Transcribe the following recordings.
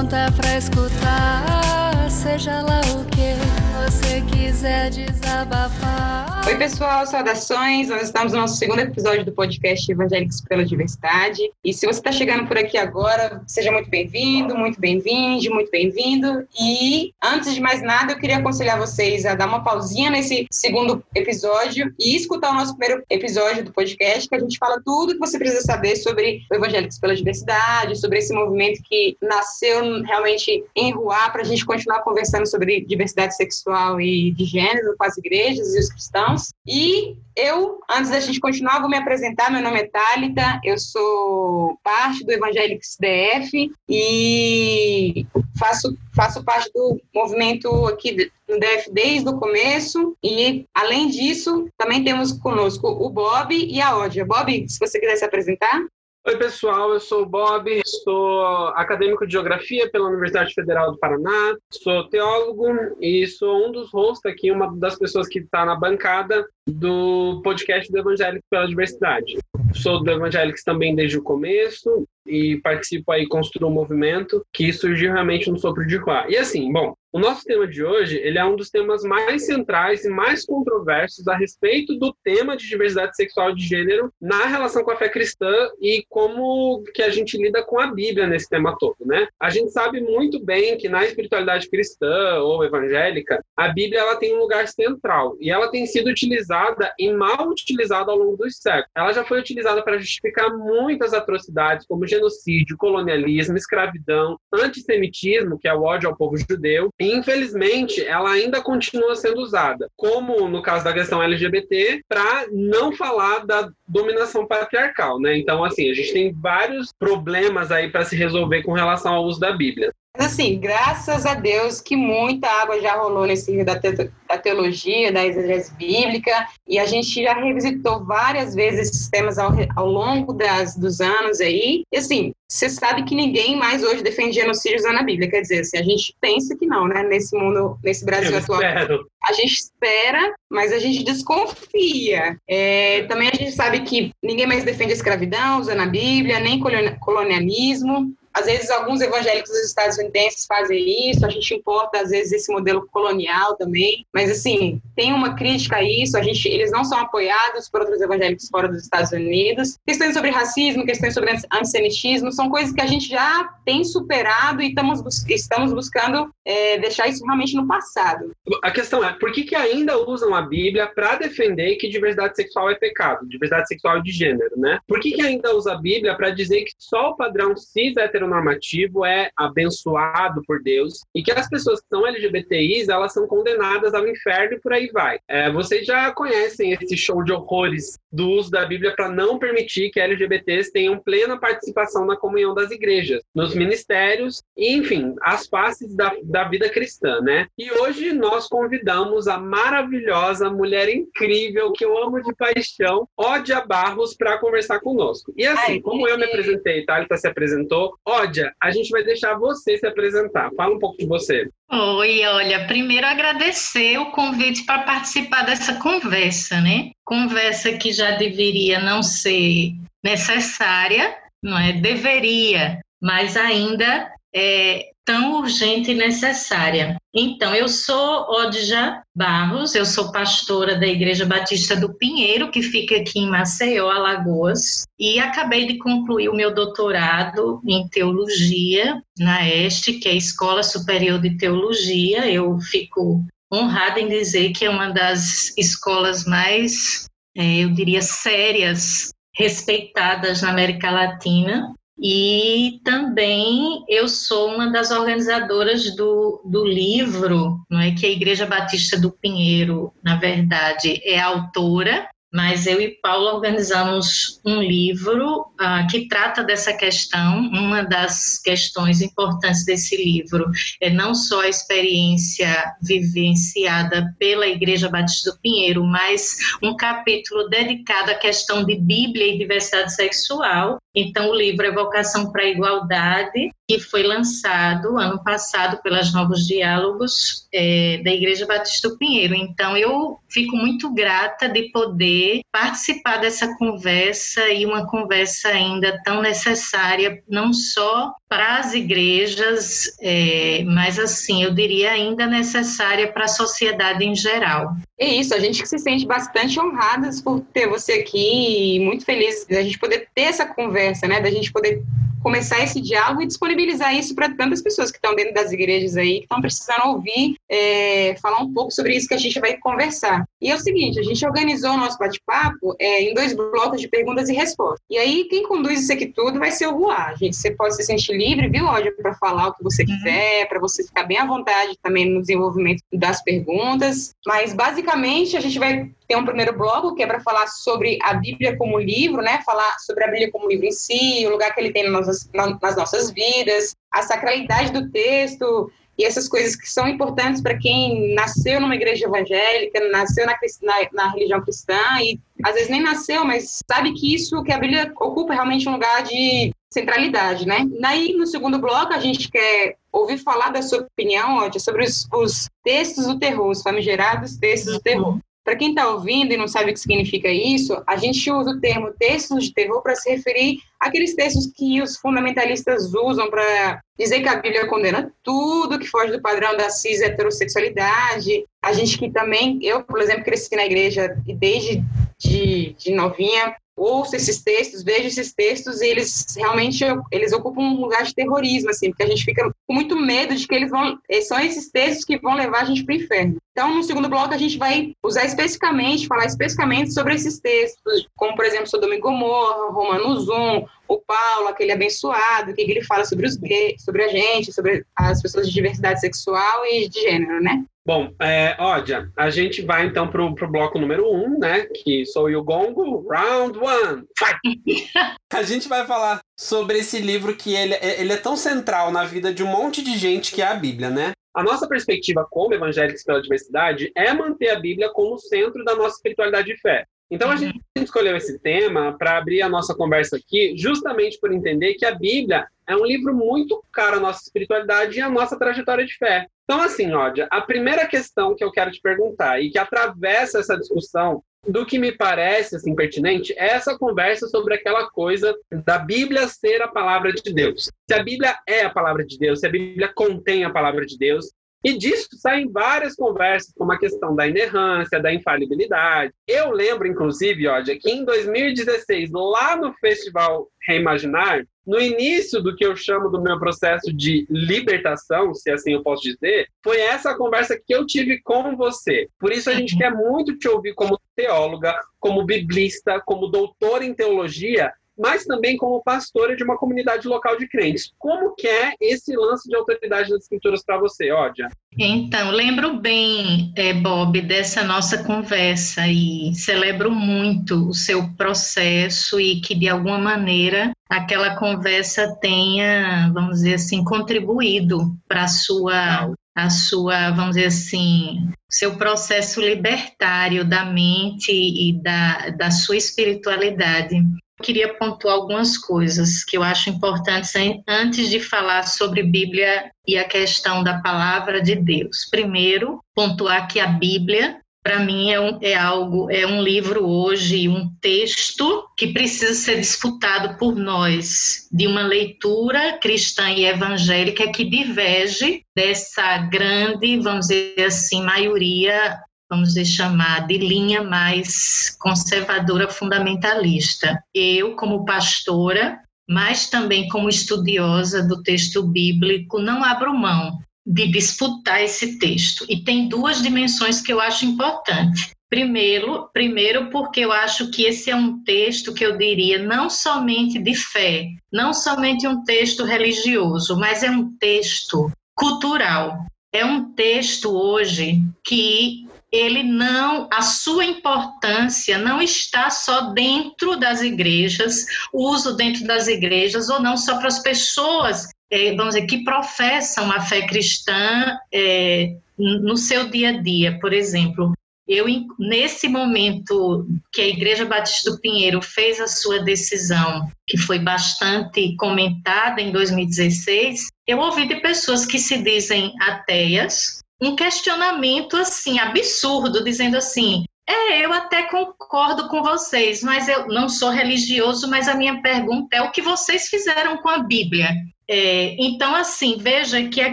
pronta pra escutar, seja lá o que você quiser desabafar. Oi, pessoal, saudações. Nós estamos no nosso segundo episódio do podcast Evangélicos pela Diversidade. E se você está chegando por aqui agora, seja muito bem-vindo, muito bem-vinde, muito bem-vindo. E antes de mais nada, eu queria aconselhar vocês a dar uma pausinha nesse segundo episódio e escutar o nosso primeiro episódio do podcast, que a gente fala tudo que você precisa saber sobre o Evangélicos pela Diversidade, sobre esse movimento que nasceu realmente em Ruá para a gente continuar conversando sobre diversidade sexual e de gênero com as igrejas e os cristãos. E eu, antes da gente continuar, vou me apresentar. Meu nome é Thalita, eu sou parte do Evangélicos DF e faço, faço parte do movimento aqui no DF desde o começo. E, além disso, também temos conosco o Bob e a Ódia. Bob, se você quiser se apresentar. Oi, pessoal, eu sou o Bob, sou acadêmico de Geografia pela Universidade Federal do Paraná, sou teólogo e sou um dos hosts aqui, uma das pessoas que está na bancada do podcast do Evangélico pela Diversidade. Sou do Evangélicos também desde o começo e participo aí, construo um movimento que surgiu realmente no Sopro de Ruá. E assim, bom, o nosso tema de hoje, ele é um dos temas mais centrais e mais controversos a respeito do tema de diversidade sexual de gênero na relação com a fé cristã e como que a gente lida com a Bíblia nesse tema todo, né? A gente sabe muito bem que na espiritualidade cristã ou evangélica, a Bíblia ela tem um lugar central e ela tem sido utilizada e mal utilizada ao longo dos séculos. Ela já foi utilizada para justificar muitas atrocidades como genocídio, colonialismo, escravidão, antissemitismo, que é o ódio ao povo judeu, infelizmente ela ainda continua sendo usada, como no caso da questão LGBT, para não falar da dominação patriarcal, né? Então, assim, a gente tem vários problemas aí para se resolver com relação ao uso da Bíblia. Mas assim, graças a Deus que muita água já rolou nesse rio da, te da teologia, da exegese bíblica, e a gente já revisitou várias vezes esses temas ao, ao longo das, dos anos aí. E assim, você sabe que ninguém mais hoje defende genocídio usando a Bíblia. Quer dizer, assim, a gente pensa que não, né? Nesse mundo, nesse Brasil Eu atual. espero. A gente espera, mas a gente desconfia. É, também a gente sabe que ninguém mais defende a escravidão usando a Bíblia, nem colonialismo. Às vezes, alguns evangélicos estadunidenses fazem isso, a gente importa, às vezes, esse modelo colonial também. Mas, assim, tem uma crítica a isso, a gente, eles não são apoiados por outros evangélicos fora dos Estados Unidos. Questões sobre racismo, questões sobre antissemitismo, são coisas que a gente já tem superado e estamos, estamos buscando é, deixar isso realmente no passado. A questão é, por que, que ainda usam a Bíblia para defender que diversidade sexual é pecado, diversidade sexual de gênero, né? Por que, que ainda usa a Bíblia para dizer que só o padrão cis heteronormativo é abençoado por Deus e que as pessoas que são LGBTIs, elas são condenadas ao inferno e por aí vai. É, vocês já conhecem esse show de horrores do uso da Bíblia para não permitir que LGBTs tenham plena participação na comunhão das igrejas, nos ministérios, e, enfim, as faces da, da vida cristã, né? E hoje nós convidamos a maravilhosa mulher incrível que eu amo de paixão, Ódia Barros, para conversar conosco. E assim, Ai, como eu me apresentei, Thalita se apresentou, Ódia, a gente vai deixar você se apresentar. Fala um pouco de você. Oi, olha, primeiro agradecer o convite para participar dessa conversa, né? Conversa que já deveria não ser necessária, não é? Deveria, mas ainda é tão urgente e necessária. Então, eu sou Odja Barros, eu sou pastora da Igreja Batista do Pinheiro, que fica aqui em Maceió, Alagoas, e acabei de concluir o meu doutorado em teologia na ESTE, que é a Escola Superior de Teologia. Eu fico honrada em dizer que é uma das escolas mais, é, eu diria, sérias, respeitadas na América Latina. E também eu sou uma das organizadoras do, do livro, não é? Que a Igreja Batista do Pinheiro, na verdade, é autora, mas eu e Paulo organizamos um livro uh, que trata dessa questão. Uma das questões importantes desse livro é não só a experiência vivenciada pela Igreja Batista do Pinheiro, mas um capítulo dedicado à questão de Bíblia e diversidade sexual. Então, o livro é Vocação para a Igualdade que foi lançado ano passado pelas Novos Diálogos é, da Igreja Batista do Pinheiro. Então, eu fico muito grata de poder participar dessa conversa e uma conversa ainda tão necessária, não só para as igrejas, é, mas assim, eu diria ainda necessária para a sociedade em geral. É isso, a gente se sente bastante honradas por ter você aqui e muito felizes da gente poder ter essa conversa, né? Da gente poder começar esse diálogo e disponibilizar isso para tantas pessoas que estão dentro das igrejas aí, que estão precisando ouvir, é, falar um pouco sobre isso que a gente vai conversar. E é o seguinte, a gente organizou o nosso bate-papo é, em dois blocos de perguntas e respostas. E aí, quem conduz isso aqui tudo vai ser o Ruar. Gente, você pode se sentir livre, viu, Ódio, para falar o que você uhum. quiser, para você ficar bem à vontade também no desenvolvimento das perguntas. Mas, basicamente, a gente vai ter um primeiro bloco que é para falar sobre a Bíblia como livro, né? Falar sobre a Bíblia como livro em si, o lugar que ele tem nas nossas, nas nossas vidas, a sacralidade do texto e essas coisas que são importantes para quem nasceu numa igreja evangélica, nasceu na, na, na, religião cristã e às vezes nem nasceu, mas sabe que isso, que a Bíblia ocupa realmente um lugar de centralidade, né? Daí, no segundo bloco, a gente quer ouvir falar da sua opinião, sobre os, os textos do terror, os famigerados textos do terror. Para quem está ouvindo e não sabe o que significa isso, a gente usa o termo textos de terror para se referir àqueles textos que os fundamentalistas usam para dizer que a Bíblia condena tudo que foge do padrão da cis heterossexualidade. A gente que também, eu, por exemplo, cresci na igreja e desde de, de novinha ouço esses textos, vejo esses textos e eles realmente eles ocupam um lugar de terrorismo, assim, porque a gente fica com muito medo de que eles vão eh, são esses textos que vão levar a gente para o inferno. Então, no segundo bloco, a gente vai usar especificamente, falar especificamente sobre esses textos, como, por exemplo, Sodoma e Gomorra, Romanos 1, o Paulo, aquele abençoado, que ele fala sobre os gays, sobre a gente, sobre as pessoas de diversidade sexual e de gênero, né? Bom, é, Ódia, a gente vai então para o bloco número um, né? Que sou o Gongo, round one, fight! a gente vai falar sobre esse livro que ele, ele é tão central na vida de um monte de gente que é a Bíblia, né? A nossa perspectiva como evangélicos pela diversidade é manter a Bíblia como centro da nossa espiritualidade de fé. Então a gente escolheu esse tema para abrir a nossa conversa aqui, justamente por entender que a Bíblia é um livro muito caro à nossa espiritualidade e à nossa trajetória de fé. Então, assim, Ódia, a primeira questão que eu quero te perguntar e que atravessa essa discussão do que me parece assim pertinente é essa conversa sobre aquela coisa da Bíblia ser a palavra de Deus. Se a Bíblia é a palavra de Deus, se a Bíblia contém a palavra de Deus, e disso saem várias conversas, como a questão da inerrância, da infalibilidade. Eu lembro, inclusive, Ódia, que em 2016, lá no Festival Reimaginar, no início do que eu chamo do meu processo de libertação, se assim eu posso dizer, foi essa conversa que eu tive com você. Por isso a gente uhum. quer muito te ouvir como teóloga, como biblista, como doutora em teologia, mas também como pastora de uma comunidade local de crentes. Como que é esse lance de autoridade das escrituras para você, Ódia? Então, lembro bem, é, Bob, dessa nossa conversa e celebro muito o seu processo e que, de alguma maneira, aquela conversa tenha, vamos dizer assim, contribuído para a sua a sua, vamos dizer assim, seu processo libertário da mente e da, da sua espiritualidade queria pontuar algumas coisas que eu acho importantes antes de falar sobre Bíblia e a questão da palavra de Deus. Primeiro, pontuar que a Bíblia para mim é, um, é, algo, é um livro hoje, um texto que precisa ser disputado por nós, de uma leitura cristã e evangélica que diverge dessa grande, vamos dizer assim, maioria vamos dizer, chamar de linha mais conservadora fundamentalista. Eu, como pastora, mas também como estudiosa do texto bíblico, não abro mão de disputar esse texto. E tem duas dimensões que eu acho importante. Primeiro, primeiro porque eu acho que esse é um texto que eu diria não somente de fé, não somente um texto religioso, mas é um texto cultural. É um texto hoje que ele não, a sua importância não está só dentro das igrejas, o uso dentro das igrejas, ou não só para as pessoas, é, vamos dizer, que professam a fé cristã é, no seu dia a dia. Por exemplo, eu, nesse momento que a Igreja Batista do Pinheiro fez a sua decisão, que foi bastante comentada em 2016, eu ouvi de pessoas que se dizem ateias um questionamento assim absurdo, dizendo assim: é, eu até concordo com vocês, mas eu não sou religioso, mas a minha pergunta é o que vocês fizeram com a Bíblia? É, então, assim, veja que a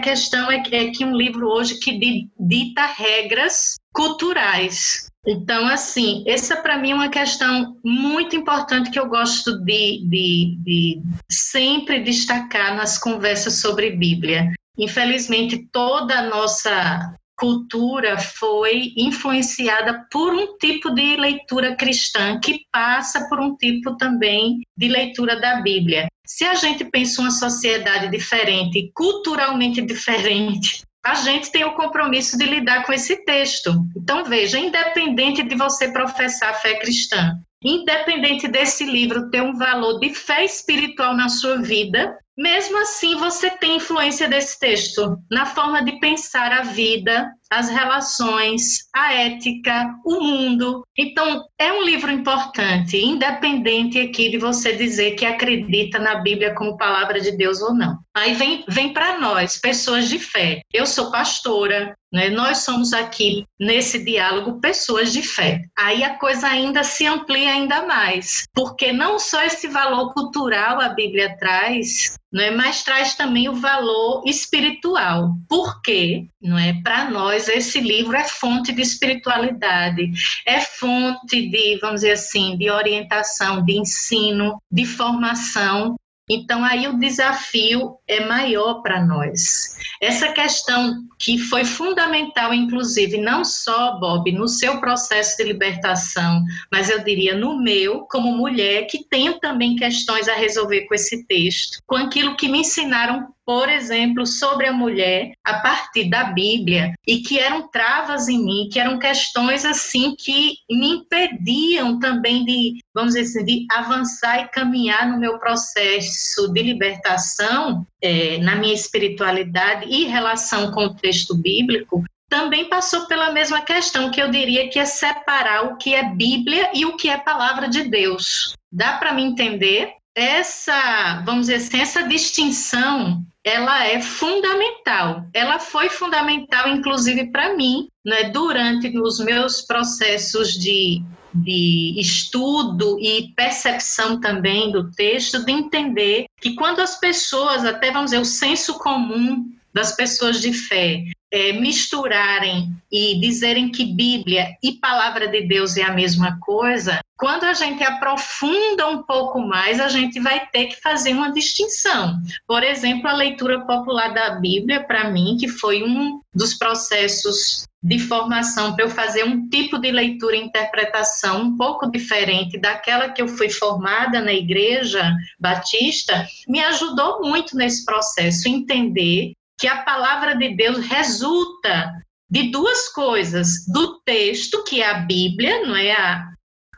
questão é que, é que um livro hoje que dita regras culturais. Então, assim, essa para mim é uma questão muito importante que eu gosto de, de, de sempre destacar nas conversas sobre Bíblia. Infelizmente, toda a nossa cultura foi influenciada por um tipo de leitura cristã que passa por um tipo também de leitura da Bíblia. Se a gente pensa uma sociedade diferente, culturalmente diferente, a gente tem o compromisso de lidar com esse texto. Então, veja, independente de você professar a fé cristã, independente desse livro ter um valor de fé espiritual na sua vida, mesmo assim, você tem influência desse texto na forma de pensar a vida, as relações, a ética, o mundo. Então, é um livro importante, independente aqui de você dizer que acredita na Bíblia como palavra de Deus ou não. Aí vem, vem para nós, pessoas de fé. Eu sou pastora, né? nós somos aqui nesse diálogo pessoas de fé. Aí a coisa ainda se amplia ainda mais, porque não só esse valor cultural a Bíblia traz, é? mas traz também o valor espiritual. Porque, não é, para nós esse livro é fonte de espiritualidade, é fonte de, vamos dizer assim, de orientação, de ensino, de formação. Então, aí o desafio é maior para nós. Essa questão que foi fundamental, inclusive, não só, Bob, no seu processo de libertação, mas eu diria no meu, como mulher, que tenho também questões a resolver com esse texto, com aquilo que me ensinaram por exemplo, sobre a mulher a partir da Bíblia e que eram travas em mim, que eram questões assim que me impediam também de, vamos dizer assim, de avançar e caminhar no meu processo de libertação, é, na minha espiritualidade e relação com o texto bíblico, também passou pela mesma questão, que eu diria que é separar o que é Bíblia e o que é palavra de Deus. Dá para me entender? Essa, vamos dizer assim, essa distinção ela é fundamental. Ela foi fundamental, inclusive, para mim, né, durante os meus processos de, de estudo e percepção também do texto, de entender que quando as pessoas, até vamos dizer, o senso comum das pessoas de fé, é, misturarem e dizerem que Bíblia e palavra de Deus é a mesma coisa, quando a gente aprofunda um pouco mais, a gente vai ter que fazer uma distinção. Por exemplo, a leitura popular da Bíblia, para mim, que foi um dos processos de formação para eu fazer um tipo de leitura e interpretação um pouco diferente daquela que eu fui formada na igreja batista, me ajudou muito nesse processo entender que a palavra de Deus resulta de duas coisas: do texto, que é a Bíblia, não é a,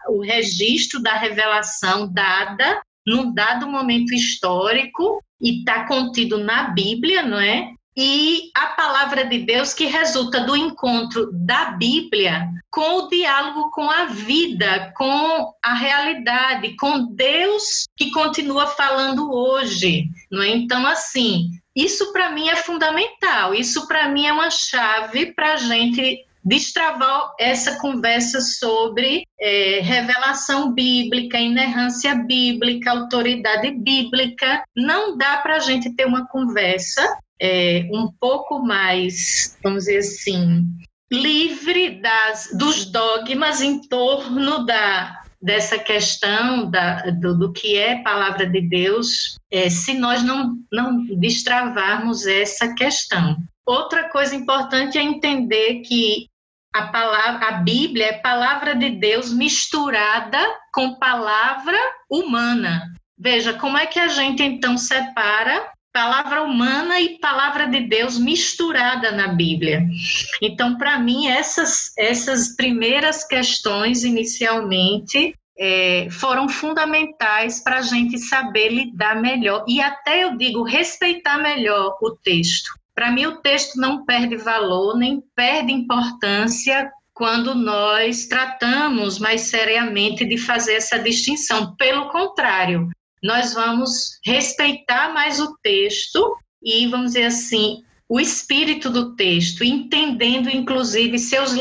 o registro da revelação dada num dado momento histórico e está contido na Bíblia, não é? E a palavra de Deus que resulta do encontro da Bíblia com o diálogo com a vida, com a realidade, com Deus que continua falando hoje, não é? Então, assim, isso para mim é fundamental. Isso para mim é uma chave para a gente destravar essa conversa sobre é, revelação bíblica, inerrância bíblica, autoridade bíblica. Não dá para a gente ter uma conversa é, um pouco mais, vamos dizer assim, livre das, dos dogmas em torno da, dessa questão da, do, do, que é palavra de Deus, é, se nós não, não destravarmos essa questão. Outra coisa importante é entender que a palavra, a Bíblia é palavra de Deus misturada com palavra humana. Veja como é que a gente então separa palavra humana e palavra de Deus misturada na Bíblia. Então, para mim, essas, essas primeiras questões, inicialmente, é, foram fundamentais para a gente saber lidar melhor e até eu digo respeitar melhor o texto. Para mim, o texto não perde valor nem perde importância quando nós tratamos mais seriamente de fazer essa distinção. Pelo contrário, nós vamos respeitar mais o texto e, vamos dizer assim, o espírito do texto, entendendo inclusive seus,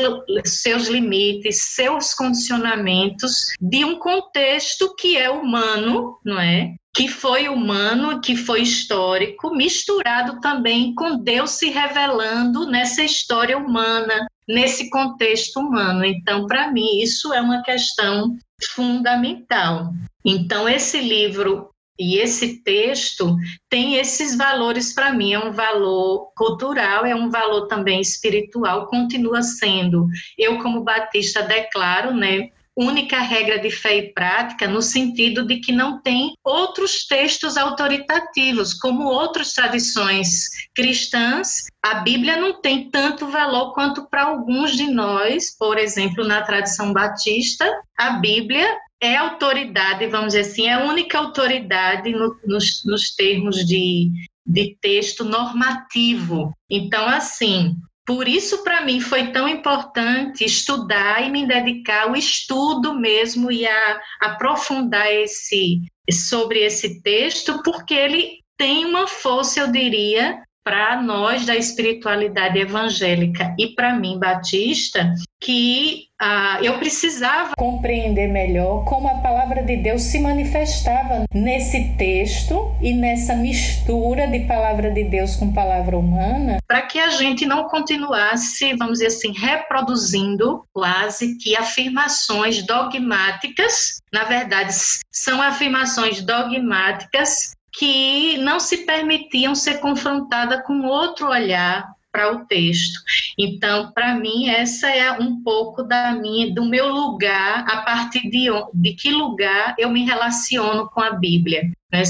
seus limites, seus condicionamentos de um contexto que é humano, não é? Que foi humano, que foi histórico, misturado também com Deus se revelando nessa história humana, nesse contexto humano. Então, para mim, isso é uma questão fundamental. Então, esse livro e esse texto tem esses valores para mim, é um valor cultural, é um valor também espiritual, continua sendo. Eu, como batista, declaro, né, única regra de fé e prática no sentido de que não tem outros textos autoritativos, como outras tradições cristãs. A Bíblia não tem tanto valor quanto para alguns de nós, por exemplo, na tradição batista, a Bíblia é autoridade, vamos dizer assim, é a única autoridade no, nos, nos termos de, de texto normativo. Então, assim, por isso, para mim, foi tão importante estudar e me dedicar ao estudo mesmo e a aprofundar esse, sobre esse texto, porque ele tem uma força, eu diria, para nós da espiritualidade evangélica e para mim, batista, que ah, eu precisava compreender melhor como a palavra de Deus se manifestava nesse texto e nessa mistura de palavra de Deus com palavra humana, para que a gente não continuasse, vamos dizer assim, reproduzindo quase que afirmações dogmáticas. Na verdade, são afirmações dogmáticas que não se permitiam ser confrontada com outro olhar para o texto. Então, para mim, essa é um pouco da minha, do meu lugar, a partir de, de que lugar eu me relaciono com a Bíblia. Né?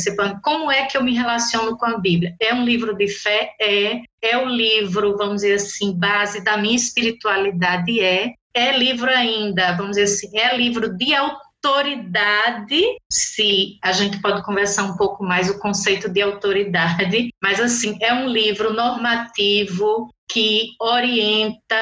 Como é que eu me relaciono com a Bíblia? É um livro de fé? É. É o livro, vamos dizer assim, base da minha espiritualidade? É. É livro ainda, vamos dizer assim, é livro de autor autoridade, se a gente pode conversar um pouco mais o conceito de autoridade, mas assim, é um livro normativo que orienta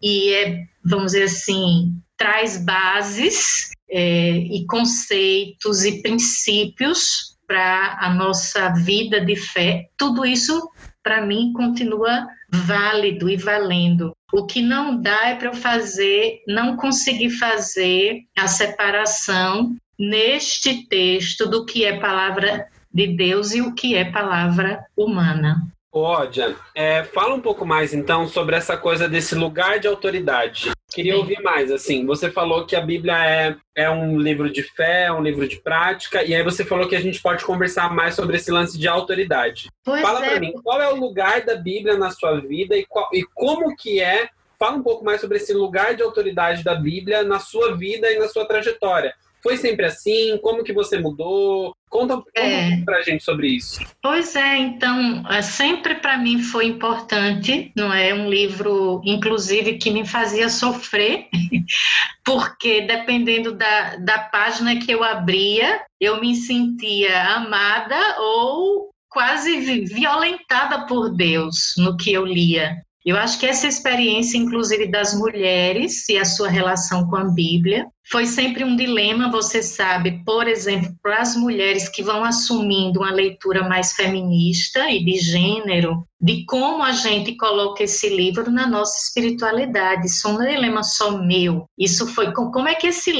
e é, vamos dizer assim, traz bases é, e conceitos e princípios para a nossa vida de fé. Tudo isso, para mim, continua válido e valendo. O que não dá é para eu fazer, não conseguir fazer a separação neste texto do que é palavra de Deus e o que é palavra humana. Ódia, é, fala um pouco mais então sobre essa coisa desse lugar de autoridade. Queria Sim. ouvir mais, assim, você falou que a Bíblia é, é um livro de fé, é um livro de prática, e aí você falou que a gente pode conversar mais sobre esse lance de autoridade. Pois fala é. para mim, qual é o lugar da Bíblia na sua vida e, qual, e como que é, fala um pouco mais sobre esse lugar de autoridade da Bíblia na sua vida e na sua trajetória. Foi sempre assim? Como que você mudou? Conta, conta é. pra gente sobre isso. Pois é, então, é, sempre para mim foi importante, não é? Um livro, inclusive, que me fazia sofrer, porque dependendo da, da página que eu abria, eu me sentia amada ou quase violentada por Deus no que eu lia. Eu acho que essa experiência, inclusive, das mulheres e a sua relação com a Bíblia, foi sempre um dilema, você sabe, por exemplo, para as mulheres que vão assumindo uma leitura mais feminista e de gênero, de como a gente coloca esse livro na nossa espiritualidade. Isso não é um dilema só meu. Isso foi como é que esse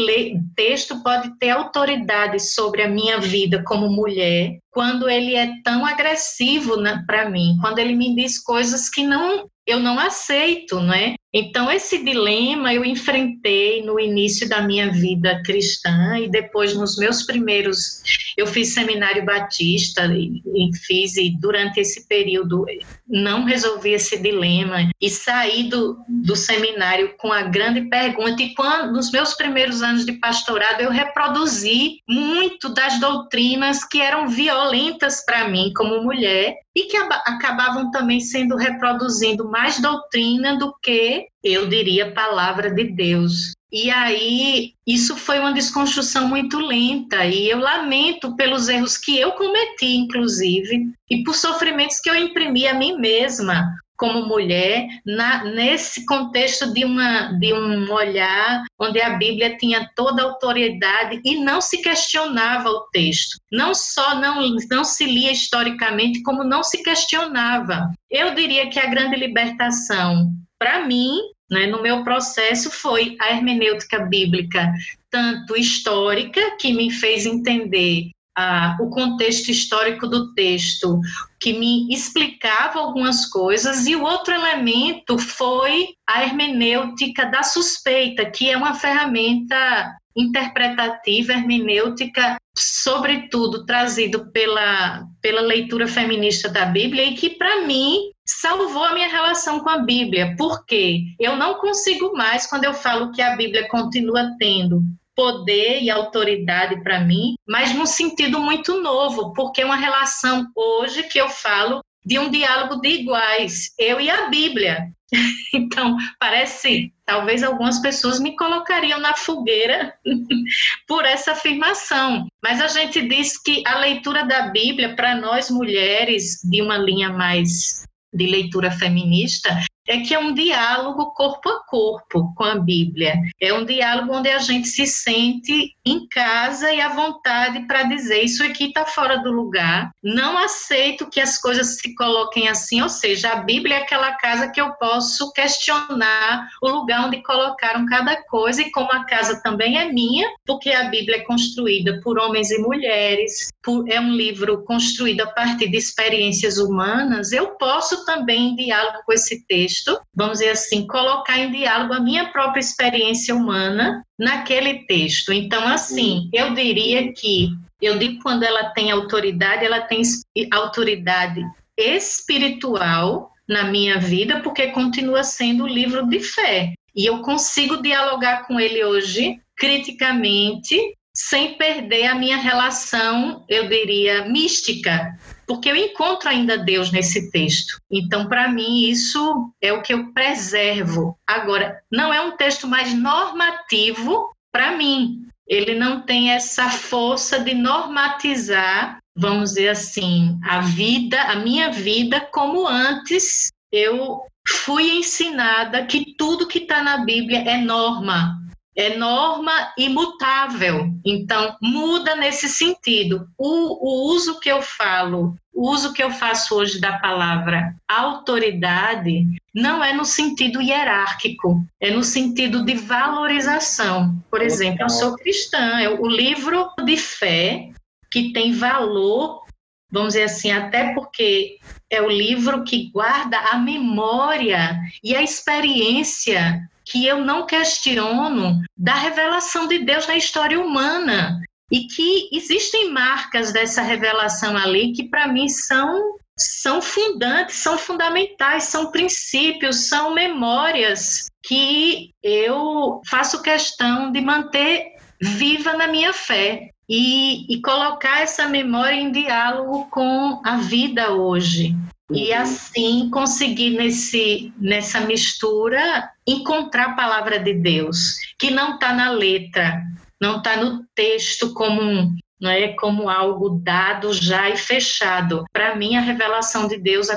texto pode ter autoridade sobre a minha vida como mulher quando ele é tão agressivo para mim, quando ele me diz coisas que não eu não aceito, não é? Então, esse dilema eu enfrentei no início da minha vida cristã e depois nos meus primeiros. Eu fiz seminário batista e, e fiz, e durante esse período não resolvi esse dilema e saí do, do seminário com a grande pergunta. E quando, nos meus primeiros anos de pastorado, eu reproduzi muito das doutrinas que eram violentas para mim como mulher e que acabavam também sendo reproduzindo mais doutrina do que eu diria palavra de Deus. E aí, isso foi uma desconstrução muito lenta, e eu lamento pelos erros que eu cometi, inclusive, e por sofrimentos que eu imprimi a mim mesma, como mulher na, nesse contexto de, uma, de um olhar onde a Bíblia tinha toda a autoridade e não se questionava o texto. Não só não, não se lia historicamente, como não se questionava. Eu diria que a grande libertação, para mim, né, no meu processo, foi a hermenêutica bíblica, tanto histórica, que me fez entender ah, o contexto histórico do texto, que me explicava algumas coisas, e o outro elemento foi a hermenêutica da suspeita, que é uma ferramenta interpretativa, hermenêutica, sobretudo trazido pela, pela leitura feminista da Bíblia, e que, para mim, salvou a minha relação com a Bíblia, porque eu não consigo mais, quando eu falo que a Bíblia continua tendo poder e autoridade para mim, mas num sentido muito novo, porque é uma relação hoje que eu falo de um diálogo de iguais, eu e a Bíblia. Então, parece, talvez algumas pessoas me colocariam na fogueira por essa afirmação, mas a gente diz que a leitura da Bíblia, para nós mulheres de uma linha mais de leitura feminista, é que é um diálogo corpo a corpo com a Bíblia. É um diálogo onde a gente se sente em casa e à vontade para dizer isso aqui está fora do lugar. Não aceito que as coisas se coloquem assim, ou seja, a Bíblia é aquela casa que eu posso questionar o lugar onde colocaram cada coisa e como a casa também é minha, porque a Bíblia é construída por homens e mulheres, por, é um livro construído a partir de experiências humanas, eu posso também em diálogo com esse texto texto, vamos dizer assim, colocar em diálogo a minha própria experiência humana naquele texto. Então, assim, eu diria que, eu digo quando ela tem autoridade, ela tem autoridade espiritual na minha vida, porque continua sendo o livro de fé. E eu consigo dialogar com ele hoje criticamente, sem perder a minha relação, eu diria, mística porque eu encontro ainda Deus nesse texto. Então, para mim, isso é o que eu preservo. Agora, não é um texto mais normativo para mim. Ele não tem essa força de normatizar, vamos dizer assim, a vida, a minha vida, como antes eu fui ensinada que tudo que está na Bíblia é norma é norma imutável. Então, muda nesse sentido. O, o, uso que eu falo, o uso que eu faço hoje da palavra autoridade, não é no sentido hierárquico, é no sentido de valorização. Por exemplo, eu sou cristã, é o livro de fé que tem valor, vamos dizer assim, até porque é o livro que guarda a memória e a experiência que eu não questiono da revelação de Deus na história humana e que existem marcas dessa revelação ali que para mim são são fundantes, são fundamentais, são princípios, são memórias que eu faço questão de manter viva na minha fé e, e colocar essa memória em diálogo com a vida hoje e uhum. assim conseguir nesse, nessa mistura encontrar a palavra de Deus, que não está na letra, não está no texto como um, não é como algo dado já e fechado. Para mim, a revelação de Deus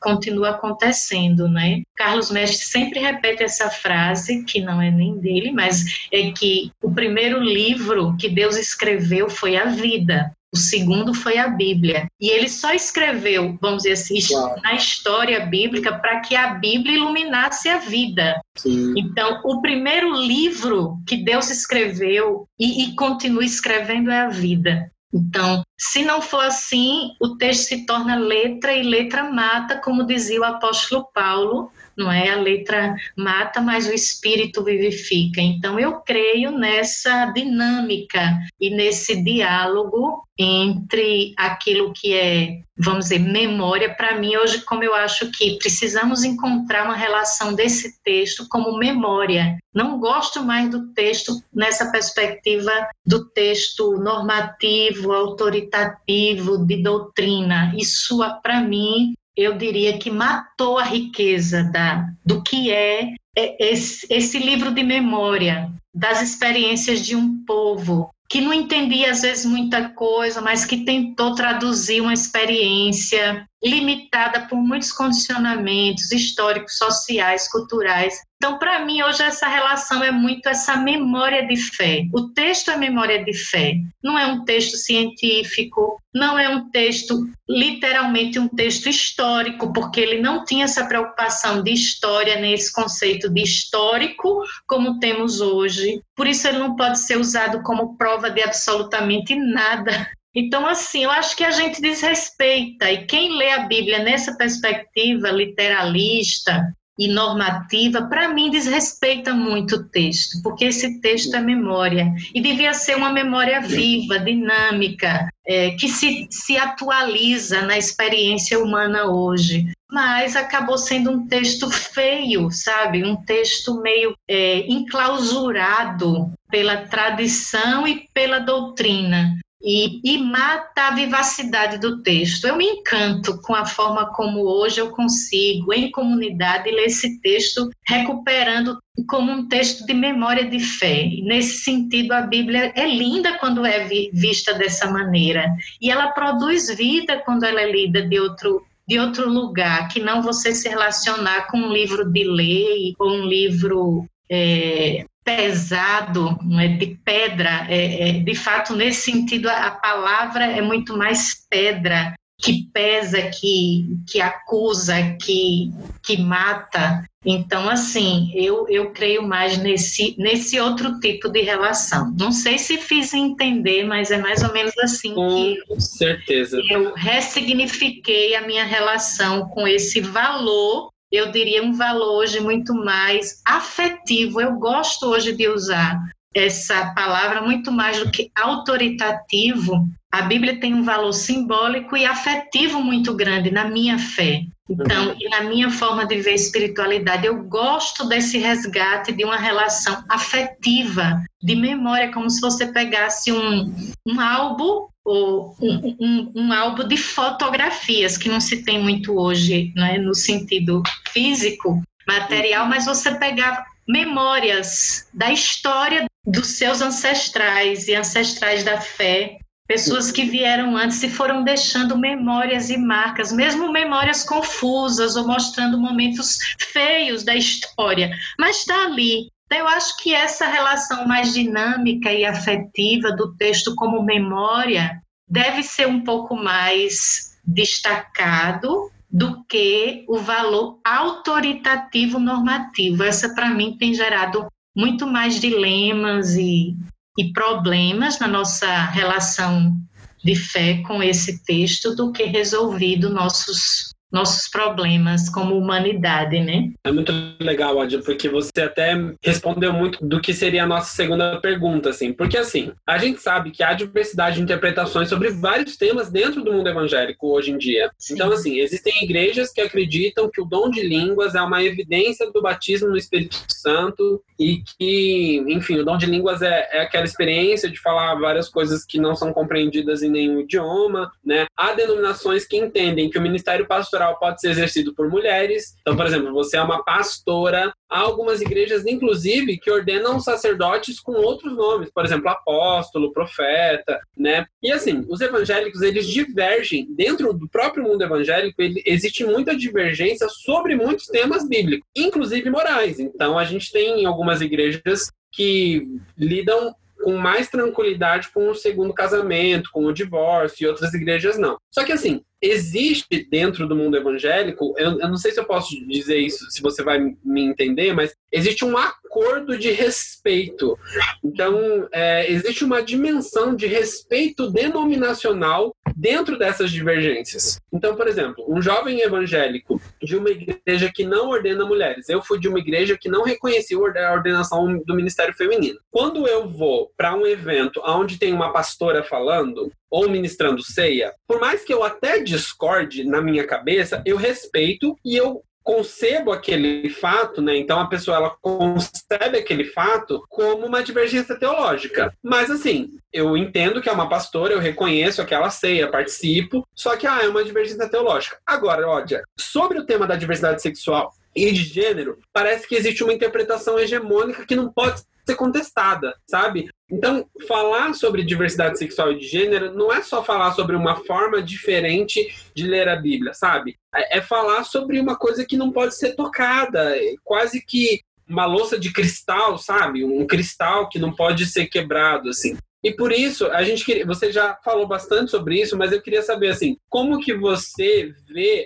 continua acontecendo, né? Carlos Mestre sempre repete essa frase, que não é nem dele, mas é que o primeiro livro que Deus escreveu foi a vida. O segundo foi a Bíblia. E ele só escreveu, vamos dizer assim, claro. na história bíblica para que a Bíblia iluminasse a vida. Sim. Então, o primeiro livro que Deus escreveu e, e continua escrevendo é a vida. Então, se não for assim, o texto se torna letra e letra mata, como dizia o apóstolo Paulo não é? A letra mata, mas o espírito vivifica. Então, eu creio nessa dinâmica e nesse diálogo entre aquilo que é, vamos dizer, memória. Para mim, hoje, como eu acho que precisamos encontrar uma relação desse texto como memória. Não gosto mais do texto nessa perspectiva do texto normativo, autoritativo, de doutrina. Isso, para mim, eu diria que matou a riqueza da, do que é esse, esse livro de memória das experiências de um povo que não entendia às vezes muita coisa, mas que tentou traduzir uma experiência limitada por muitos condicionamentos históricos, sociais, culturais. Então, para mim, hoje essa relação é muito essa memória de fé. O texto é memória de fé. Não é um texto científico, não é um texto, literalmente um texto histórico, porque ele não tinha essa preocupação de história, nesse conceito de histórico, como temos hoje. Por isso, ele não pode ser usado como prova de absolutamente nada. Então, assim, eu acho que a gente desrespeita, e quem lê a Bíblia nessa perspectiva literalista e normativa, para mim, desrespeita muito o texto, porque esse texto é memória, e devia ser uma memória viva, dinâmica, é, que se, se atualiza na experiência humana hoje. Mas acabou sendo um texto feio, sabe? Um texto meio é, enclausurado pela tradição e pela doutrina e, e, mata a vivacidade do texto. Eu me encanto com a forma como hoje eu consigo, em comunidade, ler esse texto recuperando como um texto de memória de fé. Nesse sentido, a Bíblia é linda quando é vista dessa maneira. E ela produz vida quando ela é lida de outro de outro lugar, que não você se relacionar com um livro de lei ou um livro é, pesado, não é de pedra, é, é, de fato nesse sentido a, a, palavra é muito mais pedra que pesa, que, que acusa, que, que mata. Então, assim, eu, eu creio mais nesse, nesse outro tipo de relação. Não sei se fiz entender, mas é mais ou menos assim com que certeza. eu ressignifiquei a minha relação com esse valor eu diria um valor hoje muito mais afetivo. Eu gosto hoje de usar essa palavra muito mais do que autoritativo. A Bíblia tem um valor simbólico e afetivo muito grande na minha fé. Então, uhum. e na minha forma de ver espiritualidade, eu gosto desse resgate de uma relação afetiva, de memória, como se você pegasse um, um álbum um, um, um, álbum de fotografias, que não se tem muito hoje, né, no sentido físico, material, mas você pegar memórias da história dos seus ancestrais e ancestrais da fé, pessoas que vieram antes e foram deixando memórias e marcas, mesmo memórias confusas ou mostrando momentos feios da história, mas está ali, então, eu acho que essa relação mais dinâmica e afetiva do texto como memória deve ser um pouco mais destacado do que o valor autoritativo normativo. Essa, para mim, tem gerado muito mais dilemas e, e problemas na nossa relação de fé com esse texto do que resolvido nossos nossos problemas como humanidade, né? É muito legal, Adil, porque você até respondeu muito do que seria a nossa segunda pergunta, assim. Porque, assim, a gente sabe que há diversidade de interpretações sobre vários temas dentro do mundo evangélico hoje em dia. Sim. Então, assim, existem igrejas que acreditam que o dom de línguas é uma evidência do batismo no Espírito Santo e que, enfim, o dom de línguas é, é aquela experiência de falar várias coisas que não são compreendidas em nenhum idioma, né? Há denominações que entendem que o ministério pastoral pode ser exercido por mulheres. Então, por exemplo, você é uma pastora, há algumas igrejas, inclusive, que ordenam sacerdotes com outros nomes, por exemplo, apóstolo, profeta, né? E assim, os evangélicos, eles divergem dentro do próprio mundo evangélico, ele, existe muita divergência sobre muitos temas bíblicos, inclusive morais. Então, a gente tem algumas igrejas que lidam com mais tranquilidade com o segundo casamento, com o divórcio, e outras igrejas não. Só que assim, existe dentro do mundo evangélico, eu, eu, não sei se eu posso dizer isso, se você vai me entender, mas existe um acordo de respeito. Então, é, existe uma dimensão de respeito denominacional dentro dessas divergências. Então, por exemplo, um jovem evangélico de uma igreja que não ordena mulheres, eu fui de uma igreja que não reconhecia a ordenação do ministério feminino. Quando eu vou para um evento onde tem uma pastora falando, ou ministrando ceia, por mais que eu até discorde na minha cabeça, eu respeito e eu concebo aquele fato, né? Então a pessoa ela concebe aquele fato como uma divergência teológica. Mas assim, eu entendo que é uma pastora, eu reconheço aquela ceia, participo, só que ah, é uma divergência teológica. Agora, olha, sobre o tema da diversidade sexual e de gênero, parece que existe uma interpretação hegemônica que não pode ser contestada, sabe? Então, falar sobre diversidade sexual e de gênero não é só falar sobre uma forma diferente de ler a Bíblia, sabe? É, é falar sobre uma coisa que não pode ser tocada, é quase que uma louça de cristal, sabe? Um cristal que não pode ser quebrado, assim. E por isso, a gente queria, você já falou bastante sobre isso, mas eu queria saber assim, como que você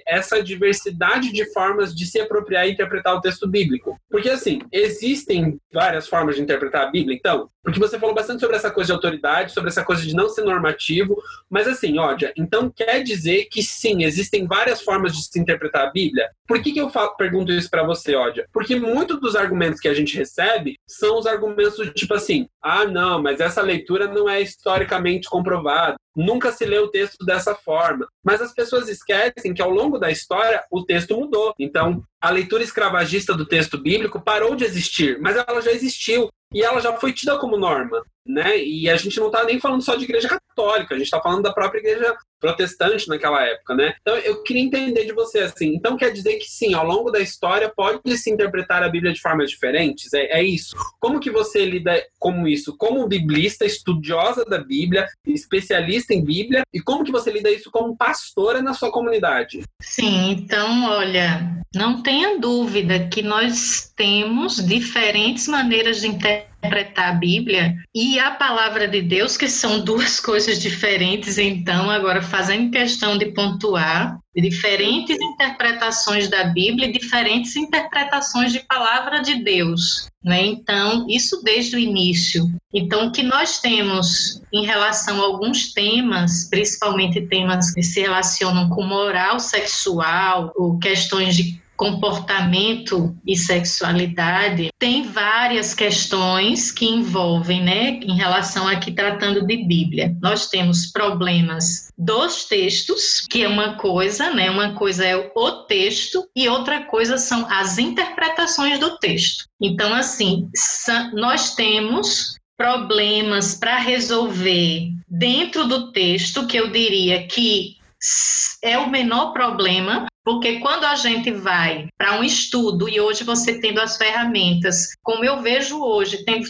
essa diversidade de formas de se apropriar e interpretar o texto bíblico? Porque assim, existem várias formas de interpretar a Bíblia, então, porque você falou bastante sobre essa coisa de autoridade, sobre essa coisa de não ser normativo, mas assim, Ódia, então quer dizer que sim, existem várias formas de se interpretar a Bíblia? Por que, que eu falo, pergunto isso para você, Ódia? Porque muitos dos argumentos que a gente recebe são os argumentos do tipo assim, ah, não, mas essa leitura não é historicamente comprovada. Nunca se lê o texto dessa forma. Mas as pessoas esquecem que ao longo da história o texto mudou. Então, a leitura escravagista do texto bíblico parou de existir, mas ela já existiu e ela já foi tida como norma, né? E a gente não está nem falando só de igreja católica, a gente está falando da própria igreja protestante naquela época, né? Então eu queria entender de você assim. Então quer dizer que sim, ao longo da história pode se interpretar a Bíblia de formas diferentes? É, é isso. Como que você lida com isso? Como biblista, estudiosa da Bíblia, especialista em Bíblia, e como que você lida isso como pastora na sua comunidade? Sim, então olha, não tenha dúvida que nós temos diferentes maneiras de interpretar interpretar a Bíblia e a palavra de Deus, que são duas coisas diferentes, então, agora fazendo questão de pontuar diferentes interpretações da Bíblia e diferentes interpretações de palavra de Deus. Né? Então, isso desde o início. Então, o que nós temos em relação a alguns temas, principalmente temas que se relacionam com moral sexual ou questões de comportamento e sexualidade, tem várias questões que envolvem, né, em relação aqui tratando de Bíblia. Nós temos problemas dos textos, que é uma coisa, né, uma coisa é o texto e outra coisa são as interpretações do texto. Então, assim, nós temos problemas para resolver dentro do texto, que eu diria que é o menor problema, porque quando a gente vai para um estudo e hoje você tendo as ferramentas, como eu vejo hoje, tendo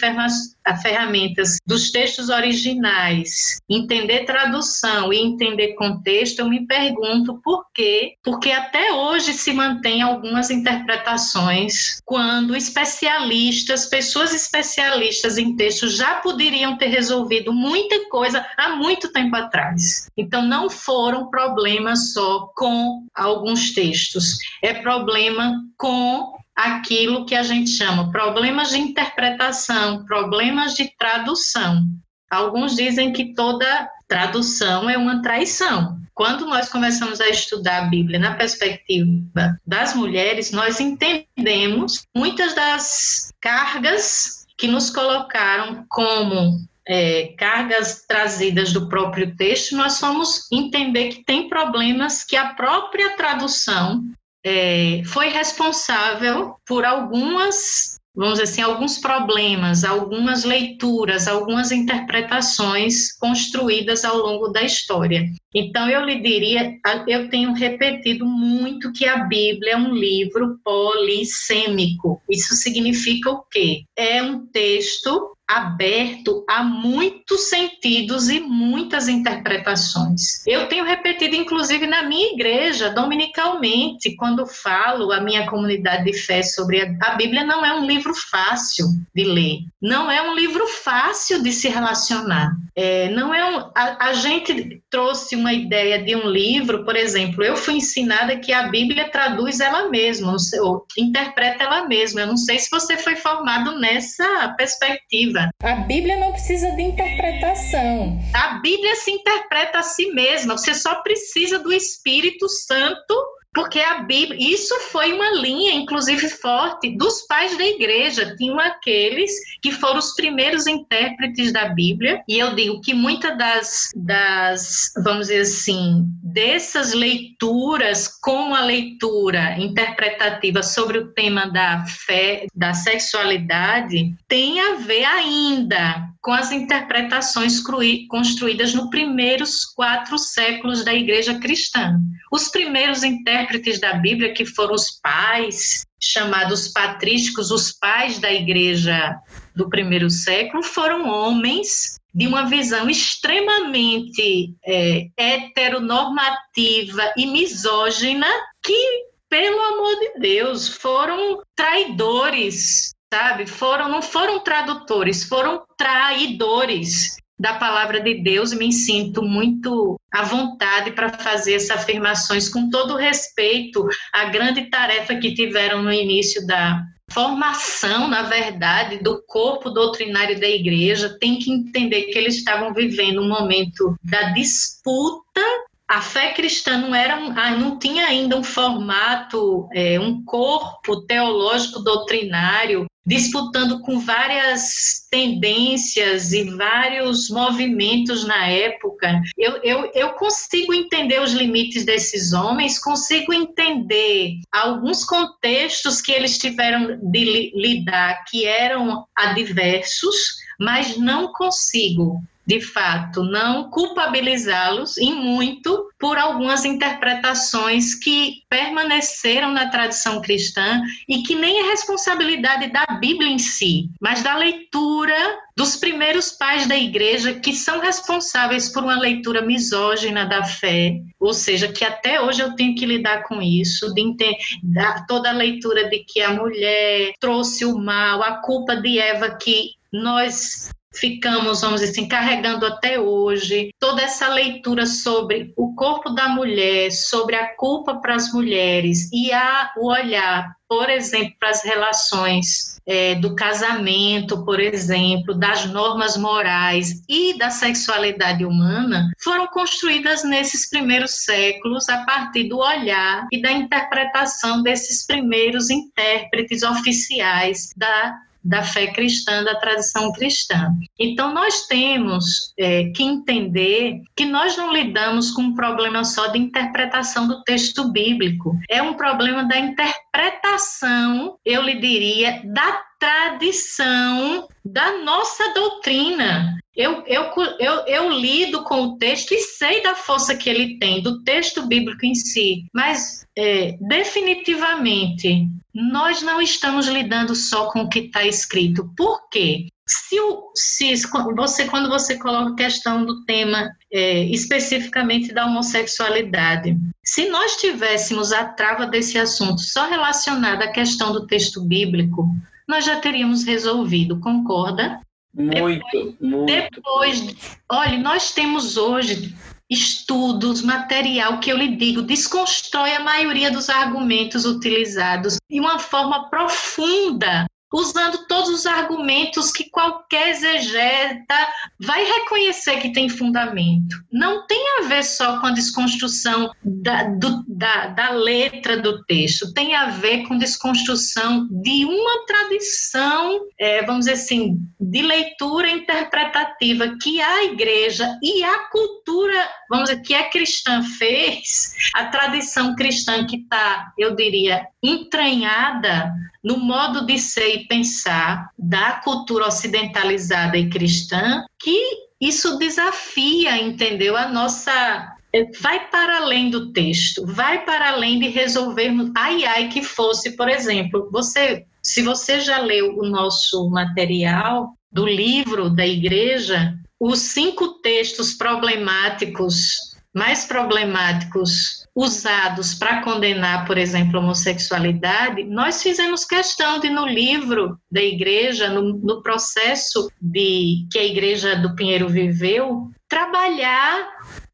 ferramentas dos textos originais, entender tradução e entender contexto, eu me pergunto por quê? Porque até hoje se mantém algumas interpretações quando especialistas, pessoas especialistas em texto já poderiam ter resolvido muita coisa há muito tempo atrás. Então não foram problemas só com alguns textos, é problema com aquilo que a gente chama problemas de interpretação, problemas de tradução. Alguns dizem que toda tradução é uma traição. Quando nós começamos a estudar a Bíblia na perspectiva das mulheres, nós entendemos muitas das cargas que nos colocaram como é, cargas trazidas do próprio texto, nós vamos entender que tem problemas que a própria tradução é, foi responsável por algumas, vamos dizer assim, alguns problemas, algumas leituras, algumas interpretações construídas ao longo da história. Então, eu lhe diria, eu tenho repetido muito que a Bíblia é um livro polissêmico. Isso significa o quê? É um texto aberto a muitos sentidos e muitas interpretações. Eu tenho repetido, inclusive, na minha igreja, dominicalmente, quando falo à minha comunidade de fé sobre a, a Bíblia, não é um livro fácil de ler, não é um livro fácil de se relacionar. É, não é um, a, a gente trouxe uma ideia de um livro, por exemplo, eu fui ensinada que a Bíblia traduz ela mesma, ou interpreta ela mesma. Eu não sei se você foi formado nessa perspectiva. A Bíblia não precisa de interpretação. A Bíblia se interpreta a si mesma. Você só precisa do Espírito Santo porque a Bíblia, isso foi uma linha, inclusive, forte dos pais da igreja. Tinham aqueles que foram os primeiros intérpretes da Bíblia, e eu digo que muitas das, das, vamos dizer assim, dessas leituras, como a leitura interpretativa sobre o tema da fé, da sexualidade, tem a ver ainda com as interpretações construídas nos primeiros quatro séculos da igreja cristã. Os primeiros intérpretes da Bíblia, que foram os pais, chamados patrísticos, os pais da igreja do primeiro século foram homens de uma visão extremamente é, heteronormativa e misógina que, pelo amor de Deus, foram traidores, sabe? Foram, não foram tradutores, foram traidores da palavra de Deus me sinto muito à vontade para fazer essas afirmações com todo respeito à grande tarefa que tiveram no início da formação, na verdade, do corpo doutrinário da igreja. Tem que entender que eles estavam vivendo um momento da disputa a fé cristã não era ah, não tinha ainda um formato, é, um corpo teológico doutrinário disputando com várias tendências e vários movimentos na época. Eu, eu, eu consigo entender os limites desses homens, consigo entender alguns contextos que eles tiveram de lidar que eram adversos, mas não consigo de fato, não culpabilizá-los em muito por algumas interpretações que permaneceram na tradição cristã e que nem é responsabilidade da Bíblia em si, mas da leitura dos primeiros pais da igreja que são responsáveis por uma leitura misógina da fé, ou seja, que até hoje eu tenho que lidar com isso, de entender toda a leitura de que a mulher trouxe o mal, a culpa de Eva que nós ficamos, vamos dizer assim, carregando até hoje, toda essa leitura sobre o corpo da mulher, sobre a culpa para as mulheres e a, o olhar, por exemplo, para as relações é, do casamento, por exemplo, das normas morais e da sexualidade humana, foram construídas nesses primeiros séculos a partir do olhar e da interpretação desses primeiros intérpretes oficiais da da fé cristã, da tradição cristã. Então, nós temos é, que entender que nós não lidamos com um problema só de interpretação do texto bíblico, é um problema da interpretação, eu lhe diria, da tradição da nossa doutrina. Eu, eu, eu, eu lido com o texto e sei da força que ele tem, do texto bíblico em si, mas é, definitivamente nós não estamos lidando só com o que está escrito. Por quê? Se, se você, quando você coloca a questão do tema é, especificamente da homossexualidade, se nós tivéssemos a trava desse assunto só relacionada à questão do texto bíblico, nós já teríamos resolvido, concorda? Muito, depois, muito. Depois, olha, nós temos hoje estudos, material que eu lhe digo, desconstrói a maioria dos argumentos utilizados de uma forma profunda usando todos os argumentos que qualquer exegeta vai reconhecer que tem fundamento. Não tem a ver só com a desconstrução da, do, da, da letra do texto, tem a ver com desconstrução de uma tradição, é, vamos dizer assim, de leitura interpretativa que a igreja e a cultura, vamos dizer, que a cristã fez, a tradição cristã que está, eu diria, entranhada no modo de ser e pensar da cultura ocidentalizada e cristã, que isso desafia, entendeu, a nossa é, vai para além do texto, vai para além de resolvermos, ai ai que fosse, por exemplo, você, se você já leu o nosso material do livro da igreja, os cinco textos problemáticos mais problemáticos usados para condenar, por exemplo, a homossexualidade, nós fizemos questão de, no livro da igreja, no, no processo de que a igreja do Pinheiro viveu, trabalhar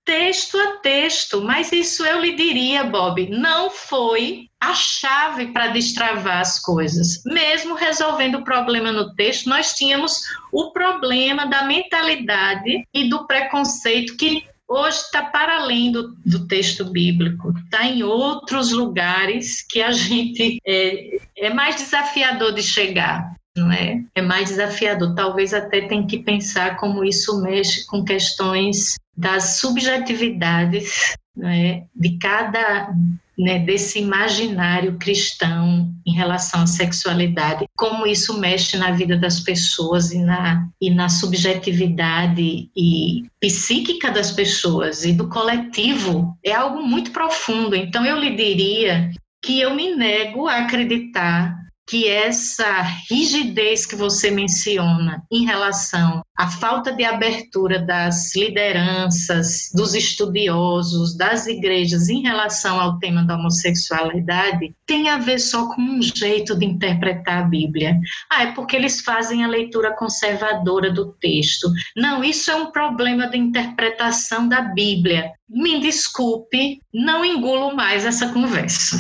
texto a texto, mas isso eu lhe diria, Bob, não foi a chave para destravar as coisas. Mesmo resolvendo o problema no texto, nós tínhamos o problema da mentalidade e do preconceito que hoje está para além do, do texto bíblico, está em outros lugares que a gente é, é mais desafiador de chegar. Não é? é mais desafiador. Talvez até tem que pensar como isso mexe com questões das subjetividades né, de cada né, desse imaginário cristão em relação à sexualidade, como isso mexe na vida das pessoas e na, e na subjetividade e psíquica das pessoas e do coletivo, é algo muito profundo. Então, eu lhe diria que eu me nego a acreditar que essa rigidez que você menciona em relação à falta de abertura das lideranças, dos estudiosos, das igrejas em relação ao tema da homossexualidade tem a ver só com um jeito de interpretar a Bíblia. Ah, é porque eles fazem a leitura conservadora do texto. Não, isso é um problema de interpretação da Bíblia. Me desculpe, não engulo mais essa conversa.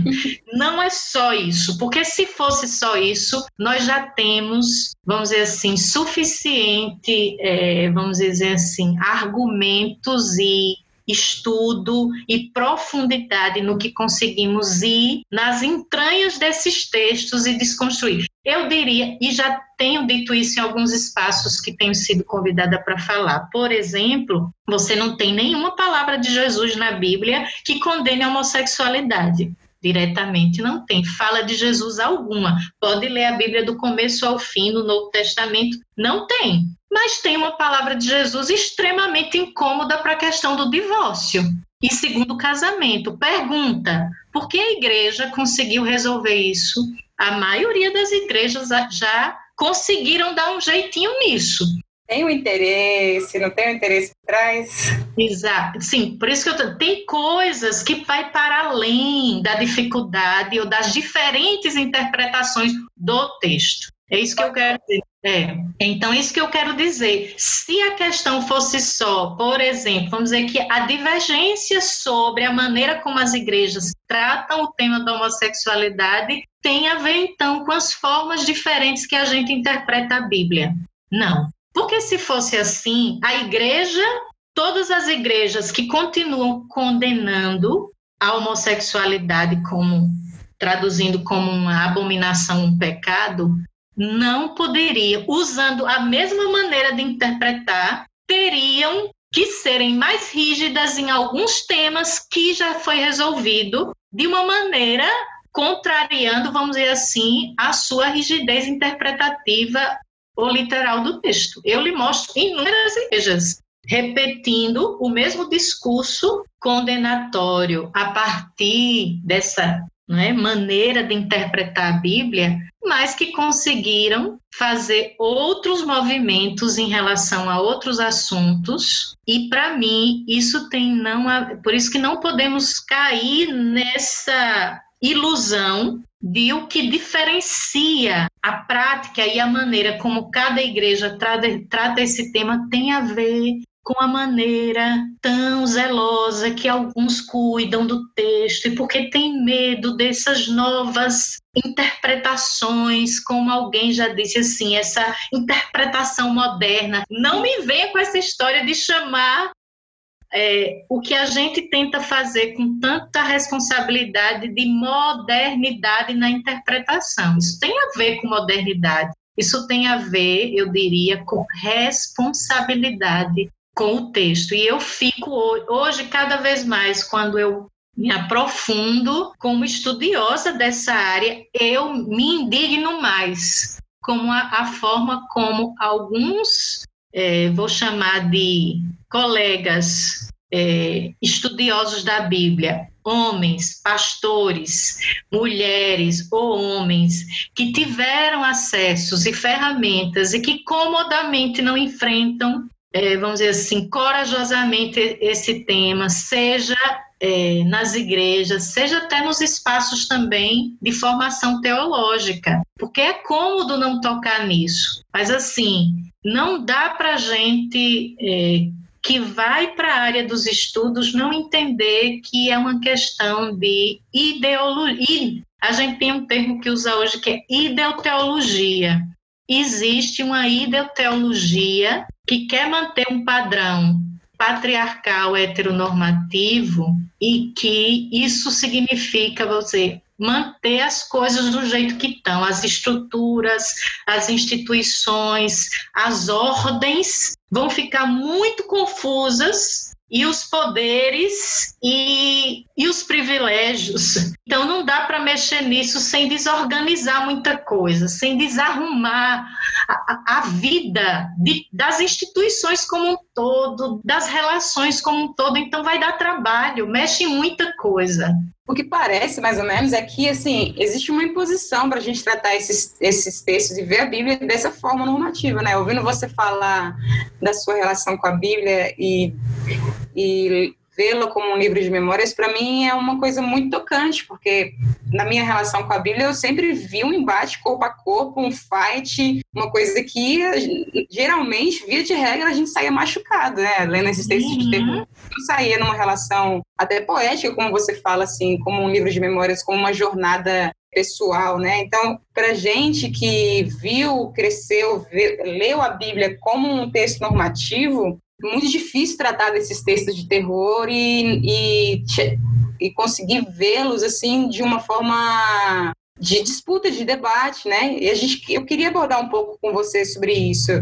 não é só isso, porque se fosse só isso, nós já temos, vamos dizer assim, suficiente, é, vamos dizer assim, argumentos e estudo e profundidade no que conseguimos ir nas entranhas desses textos e desconstruir. Eu diria, e já tenho dito isso em alguns espaços que tenho sido convidada para falar. Por exemplo, você não tem nenhuma palavra de Jesus na Bíblia que condene a homossexualidade diretamente não tem fala de Jesus alguma. Pode ler a Bíblia do começo ao fim no Novo Testamento, não tem mas tem uma palavra de Jesus extremamente incômoda para a questão do divórcio. E segundo casamento, pergunta: por que a igreja conseguiu resolver isso? A maioria das igrejas já conseguiram dar um jeitinho nisso. Tem o um interesse, não tem o um interesse por trás? Exato, sim, por isso que eu tô, tem coisas que vai para além da dificuldade ou das diferentes interpretações do texto. É isso que eu quero dizer. É. Então, isso que eu quero dizer. Se a questão fosse só, por exemplo, vamos dizer que a divergência sobre a maneira como as igrejas tratam o tema da homossexualidade tem a ver, então, com as formas diferentes que a gente interpreta a Bíblia. Não. Porque se fosse assim, a igreja, todas as igrejas que continuam condenando a homossexualidade como traduzindo como uma abominação, um pecado, não poderia, usando a mesma maneira de interpretar, teriam que serem mais rígidas em alguns temas que já foi resolvido de uma maneira contrariando, vamos dizer assim, a sua rigidez interpretativa ou literal do texto. Eu lhe mostro inúmeras igrejas repetindo o mesmo discurso condenatório a partir dessa né, maneira de interpretar a Bíblia, mas que conseguiram fazer outros movimentos em relação a outros assuntos. E para mim, isso tem não, por isso que não podemos cair nessa ilusão de o que diferencia a prática e a maneira como cada igreja trata esse tema tem a ver com a maneira tão zelosa que alguns cuidam do texto e porque tem medo dessas novas interpretações, como alguém já disse assim, essa interpretação moderna. Não me venha com essa história de chamar é, o que a gente tenta fazer com tanta responsabilidade de modernidade na interpretação. Isso tem a ver com modernidade. Isso tem a ver, eu diria, com responsabilidade com o texto. E eu fico hoje, cada vez mais, quando eu me aprofundo como estudiosa dessa área, eu me indigno mais com a, a forma como alguns, é, vou chamar de colegas é, estudiosos da Bíblia, homens, pastores, mulheres ou homens que tiveram acessos e ferramentas e que comodamente não enfrentam é, vamos dizer assim, corajosamente esse tema, seja é, nas igrejas, seja até nos espaços também de formação teológica, porque é cômodo não tocar nisso. Mas, assim, não dá para gente é, que vai para a área dos estudos não entender que é uma questão de ideologia. A gente tem um termo que usa hoje que é ideoteologia. Existe uma ideoteologia que quer manter um padrão patriarcal heteronormativo e que isso significa você manter as coisas do jeito que estão, as estruturas, as instituições, as ordens vão ficar muito confusas e os poderes e, e os privilégios. Então, não dá para mexer nisso sem desorganizar muita coisa, sem desarrumar a, a vida de, das instituições como um todo, das relações como um todo. Então, vai dar trabalho, mexe em muita coisa. o que parece, mais ou menos, é que, assim, existe uma imposição para a gente tratar esses, esses textos e ver a Bíblia dessa forma normativa, né? Ouvindo você falar da sua relação com a Bíblia e, e vê-la como um livro de memórias, para mim é uma coisa muito tocante, porque na minha relação com a Bíblia eu sempre vi um embate corpo a corpo, um fight, uma coisa que geralmente, via de regra, a gente saía machucado, né? Lendo esses textos uhum. de terror. Eu saía numa relação até poética, como você fala, assim, como um livro de memórias, como uma jornada pessoal, né? Então, para gente que viu, cresceu, leu a Bíblia como um texto normativo, muito difícil tratar desses textos de terror e, e, e conseguir vê-los assim de uma forma de disputa, de debate, né? E a gente, eu queria abordar um pouco com você sobre isso.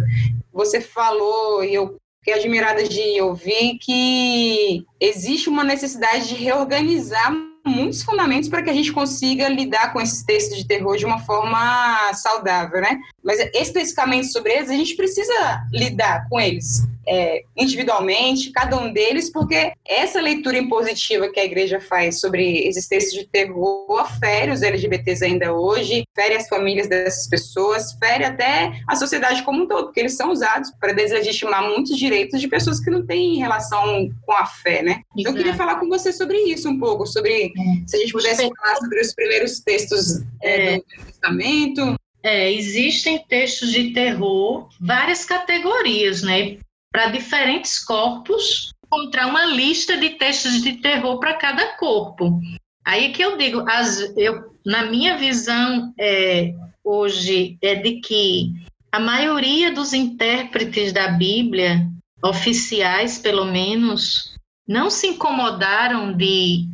Você falou e eu fiquei admirada de ouvir que existe uma necessidade de reorganizar muitos fundamentos para que a gente consiga lidar com esses textos de terror de uma forma saudável, né? Mas especificamente sobre eles, a gente precisa lidar com eles é, individualmente, cada um deles, porque essa leitura impositiva que a igreja faz sobre esses textos de terror fere os LGBTs ainda hoje, fere as famílias dessas pessoas, fere até a sociedade como um todo, porque eles são usados para deslegitimar muitos direitos de pessoas que não têm relação com a fé, né? Então, eu queria falar com você sobre isso um pouco, sobre é. se a gente pudesse falar sobre os primeiros textos é, é. do Testamento. É, existem textos de terror, várias categorias, né? Para diferentes corpos, encontrar uma lista de textos de terror para cada corpo. Aí que eu digo, as, eu, na minha visão é, hoje é de que a maioria dos intérpretes da Bíblia, oficiais pelo menos, não se incomodaram de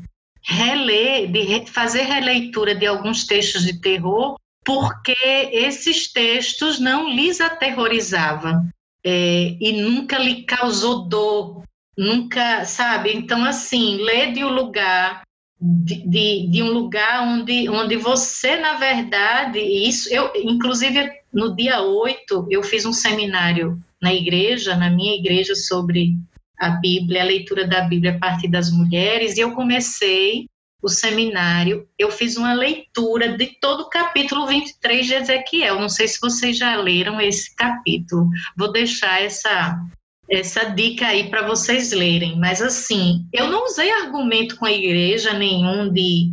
reler, de fazer releitura de alguns textos de terror, porque esses textos não lhes aterrorizavam é, e nunca lhe causou dor, nunca, sabe? Então, assim, lê de um lugar de, de, de, um lugar onde, onde você, na verdade, isso, eu, inclusive no dia 8, eu fiz um seminário na igreja, na minha igreja, sobre a Bíblia, a leitura da Bíblia a partir das mulheres, e eu comecei o seminário, eu fiz uma leitura de todo o capítulo 23 de Ezequiel. Não sei se vocês já leram esse capítulo. Vou deixar essa essa dica aí para vocês lerem. Mas assim, eu não usei argumento com a igreja nenhum de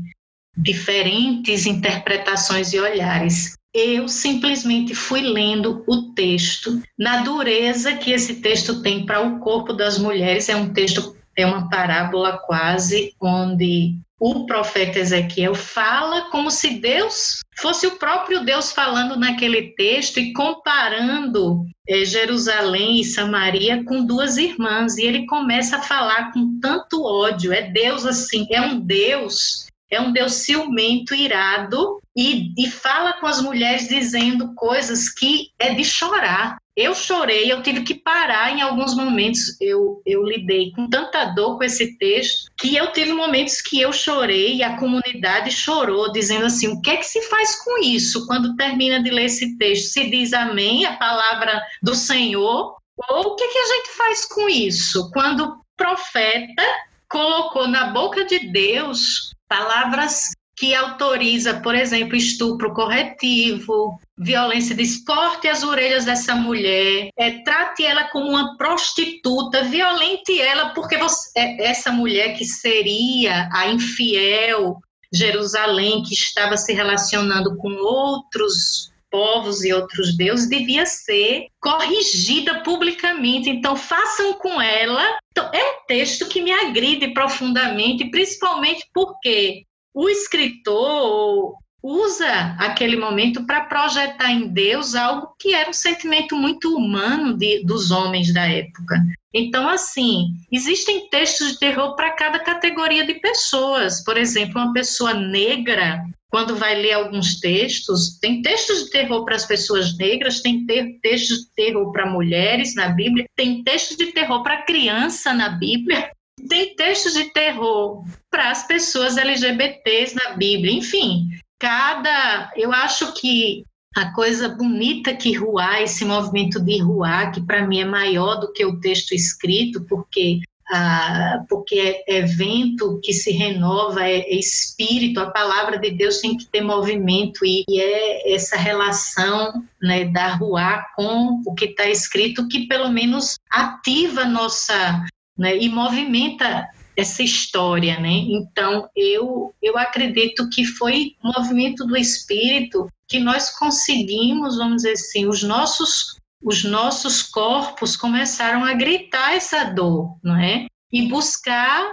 diferentes interpretações e olhares eu simplesmente fui lendo o texto, na dureza que esse texto tem para o corpo das mulheres. É um texto, é uma parábola quase, onde o profeta Ezequiel fala como se Deus fosse o próprio Deus falando naquele texto e comparando é, Jerusalém e Samaria com duas irmãs. E ele começa a falar com tanto ódio. É Deus assim, é um Deus é um Deus ciumento, irado, e, e fala com as mulheres dizendo coisas que é de chorar. Eu chorei, eu tive que parar em alguns momentos. Eu, eu lidei com tanta dor com esse texto que eu tive momentos que eu chorei e a comunidade chorou, dizendo assim: o que é que se faz com isso quando termina de ler esse texto? Se diz amém, a palavra do Senhor? Ou o que, é que a gente faz com isso? Quando o profeta colocou na boca de Deus palavras que autoriza, por exemplo, estupro corretivo, violência de corte as orelhas dessa mulher, é, trate ela como uma prostituta, violente ela porque você, é, essa mulher que seria a infiel Jerusalém, que estava se relacionando com outros povos e outros deuses, devia ser corrigida publicamente. Então, façam com ela. Então, é um texto que me agride profundamente, principalmente porque o escritor usa aquele momento para projetar em Deus algo que era um sentimento muito humano de, dos homens da época. Então, assim, existem textos de terror para cada categoria de pessoas. Por exemplo, uma pessoa negra quando vai ler alguns textos, tem textos de terror para as pessoas negras, tem textos de terror para mulheres na Bíblia, tem textos de terror para criança na Bíblia, tem textos de terror para as pessoas LGBTs na Bíblia, enfim, cada. Eu acho que a coisa bonita que Ruá, esse movimento de Ruá, que para mim é maior do que o texto escrito, porque a, porque é, é vento que se renova, é, é, espírito, a palavra de Deus tem que ter movimento e, e é essa relação né, da rua com o que está escrito que pelo menos ativa nossa né, e movimenta essa história, né? Então eu eu acredito que foi um movimento do espírito que nós conseguimos, vamos dizer assim, os nossos os nossos corpos começaram a gritar essa dor, não é? E buscar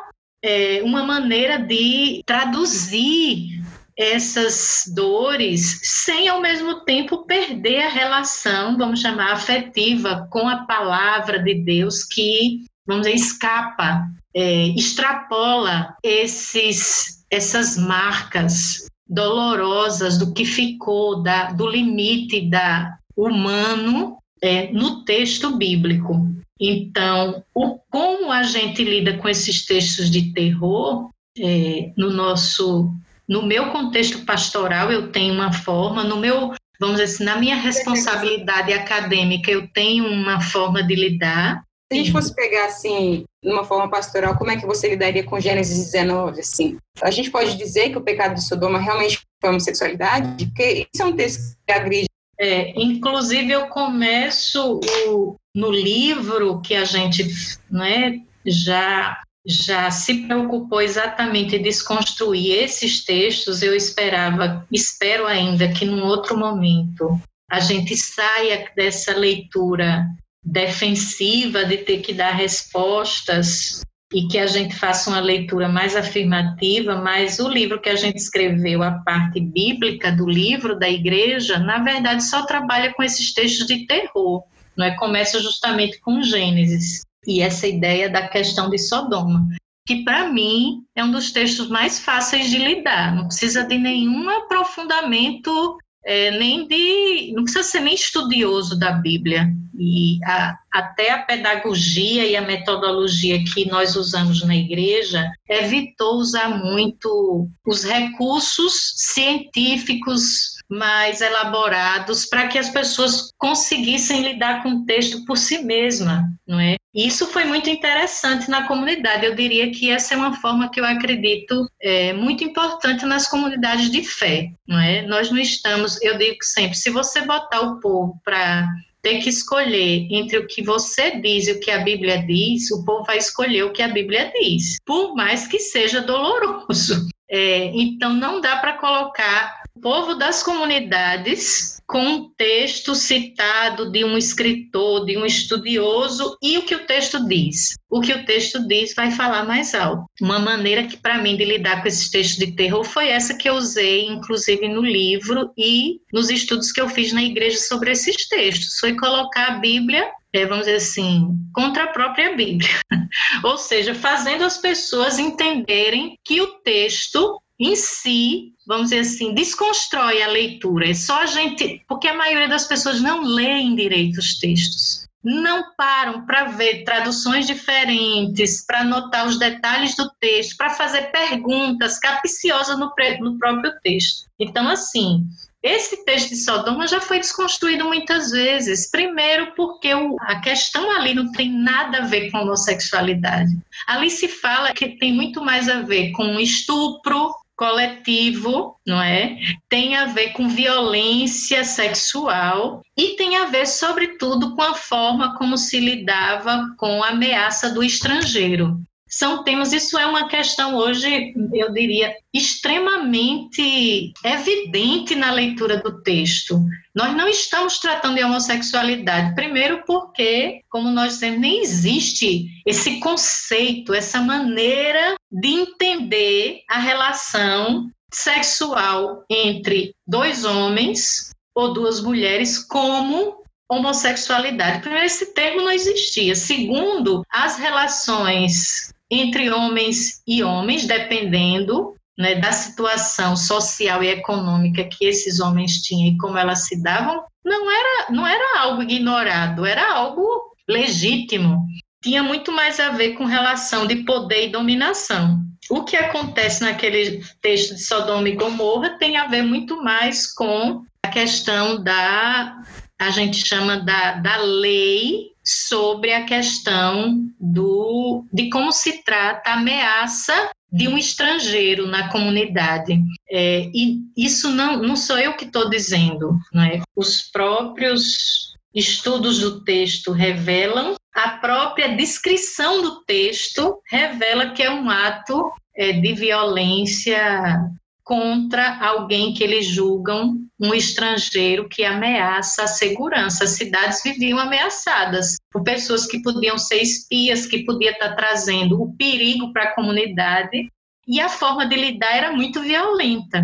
é, uma maneira de traduzir essas dores sem ao mesmo tempo perder a relação, vamos chamar afetiva, com a palavra de Deus que, vamos dizer, escapa, é, extrapola esses, essas marcas dolorosas do que ficou da, do limite da humano é, no texto bíblico. Então, o, como a gente lida com esses textos de terror, é, no nosso, no meu contexto pastoral, eu tenho uma forma, no meu, vamos dizer assim, na minha responsabilidade acadêmica, eu tenho uma forma de lidar. Se a gente fosse pegar assim, numa forma pastoral, como é que você lidaria com Gênesis 19? Assim, a gente pode dizer que o pecado de Sodoma realmente foi homossexualidade, porque isso é um texto que agride é, inclusive, eu começo o, no livro que a gente né, já, já se preocupou exatamente em desconstruir esses textos. Eu esperava, espero ainda que num outro momento a gente saia dessa leitura defensiva de ter que dar respostas e que a gente faça uma leitura mais afirmativa, mas o livro que a gente escreveu, a parte bíblica do livro da igreja, na verdade só trabalha com esses textos de terror, não é? Começa justamente com Gênesis e essa ideia da questão de Sodoma, que para mim é um dos textos mais fáceis de lidar, não precisa de nenhum aprofundamento é, nem de. não precisa ser nem estudioso da Bíblia. E a, até a pedagogia e a metodologia que nós usamos na igreja evitou usar muito os recursos científicos mais elaborados para que as pessoas conseguissem lidar com o texto por si mesma, não é? Isso foi muito interessante na comunidade. Eu diria que essa é uma forma que eu acredito é, muito importante nas comunidades de fé, não é? Nós não estamos, eu digo sempre, se você botar o povo para ter que escolher entre o que você diz e o que a Bíblia diz, o povo vai escolher o que a Bíblia diz, por mais que seja doloroso. É, então, não dá para colocar povo das comunidades com um texto citado de um escritor, de um estudioso, e o que o texto diz. O que o texto diz vai falar mais alto. Uma maneira que, para mim, de lidar com esses textos de terror foi essa que eu usei, inclusive, no livro e nos estudos que eu fiz na igreja sobre esses textos. Foi colocar a Bíblia é, vamos dizer assim, contra a própria Bíblia. Ou seja, fazendo as pessoas entenderem que o texto em si, vamos dizer assim, desconstrói a leitura. É só a gente. Porque a maioria das pessoas não leem direito os textos. Não param para ver traduções diferentes, para anotar os detalhes do texto, para fazer perguntas capciosas no, no próprio texto. Então, assim, esse texto de Sodoma já foi desconstruído muitas vezes. Primeiro, porque o, a questão ali não tem nada a ver com homossexualidade. Ali se fala que tem muito mais a ver com estupro, coletivo, não é? Tem a ver com violência sexual e tem a ver, sobretudo, com a forma como se lidava com a ameaça do estrangeiro são temas, isso é uma questão hoje, eu diria, extremamente evidente na leitura do texto. Nós não estamos tratando de homossexualidade, primeiro porque, como nós dizemos, nem existe esse conceito, essa maneira de entender a relação sexual entre dois homens ou duas mulheres como homossexualidade. Primeiro, esse termo não existia. Segundo, as relações entre homens e homens, dependendo né, da situação social e econômica que esses homens tinham e como elas se davam, não era, não era algo ignorado, era algo legítimo. Tinha muito mais a ver com relação de poder e dominação. O que acontece naquele texto de Sodoma e Gomorra tem a ver muito mais com a questão da, a gente chama da, da lei sobre a questão do, de como se trata a ameaça de um estrangeiro na comunidade. É, e isso não, não sou eu que estou dizendo, né? os próprios estudos do texto revelam, a própria descrição do texto revela que é um ato é, de violência contra alguém que eles julgam um estrangeiro que ameaça a segurança. As cidades viviam ameaçadas por pessoas que podiam ser espias, que podia estar trazendo o perigo para a comunidade, e a forma de lidar era muito violenta.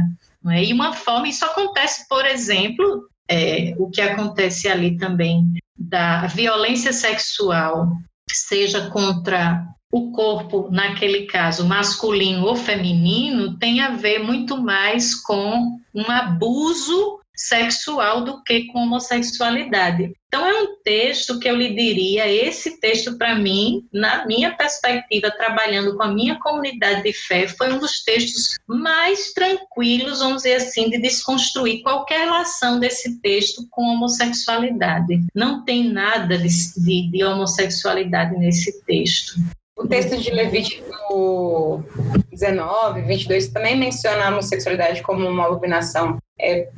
É? E uma forma, isso acontece, por exemplo, é, o que acontece ali também da violência sexual, seja contra o corpo, naquele caso, masculino ou feminino, tem a ver muito mais com um abuso sexual do que com homossexualidade. Então é um texto que eu lhe diria, esse texto para mim, na minha perspectiva, trabalhando com a minha comunidade de fé, foi um dos textos mais tranquilos, vamos dizer assim, de desconstruir qualquer relação desse texto com homossexualidade. Não tem nada de, de, de homossexualidade nesse texto. O texto de Levítico 19, 22 também menciona a homossexualidade como uma abominação. É,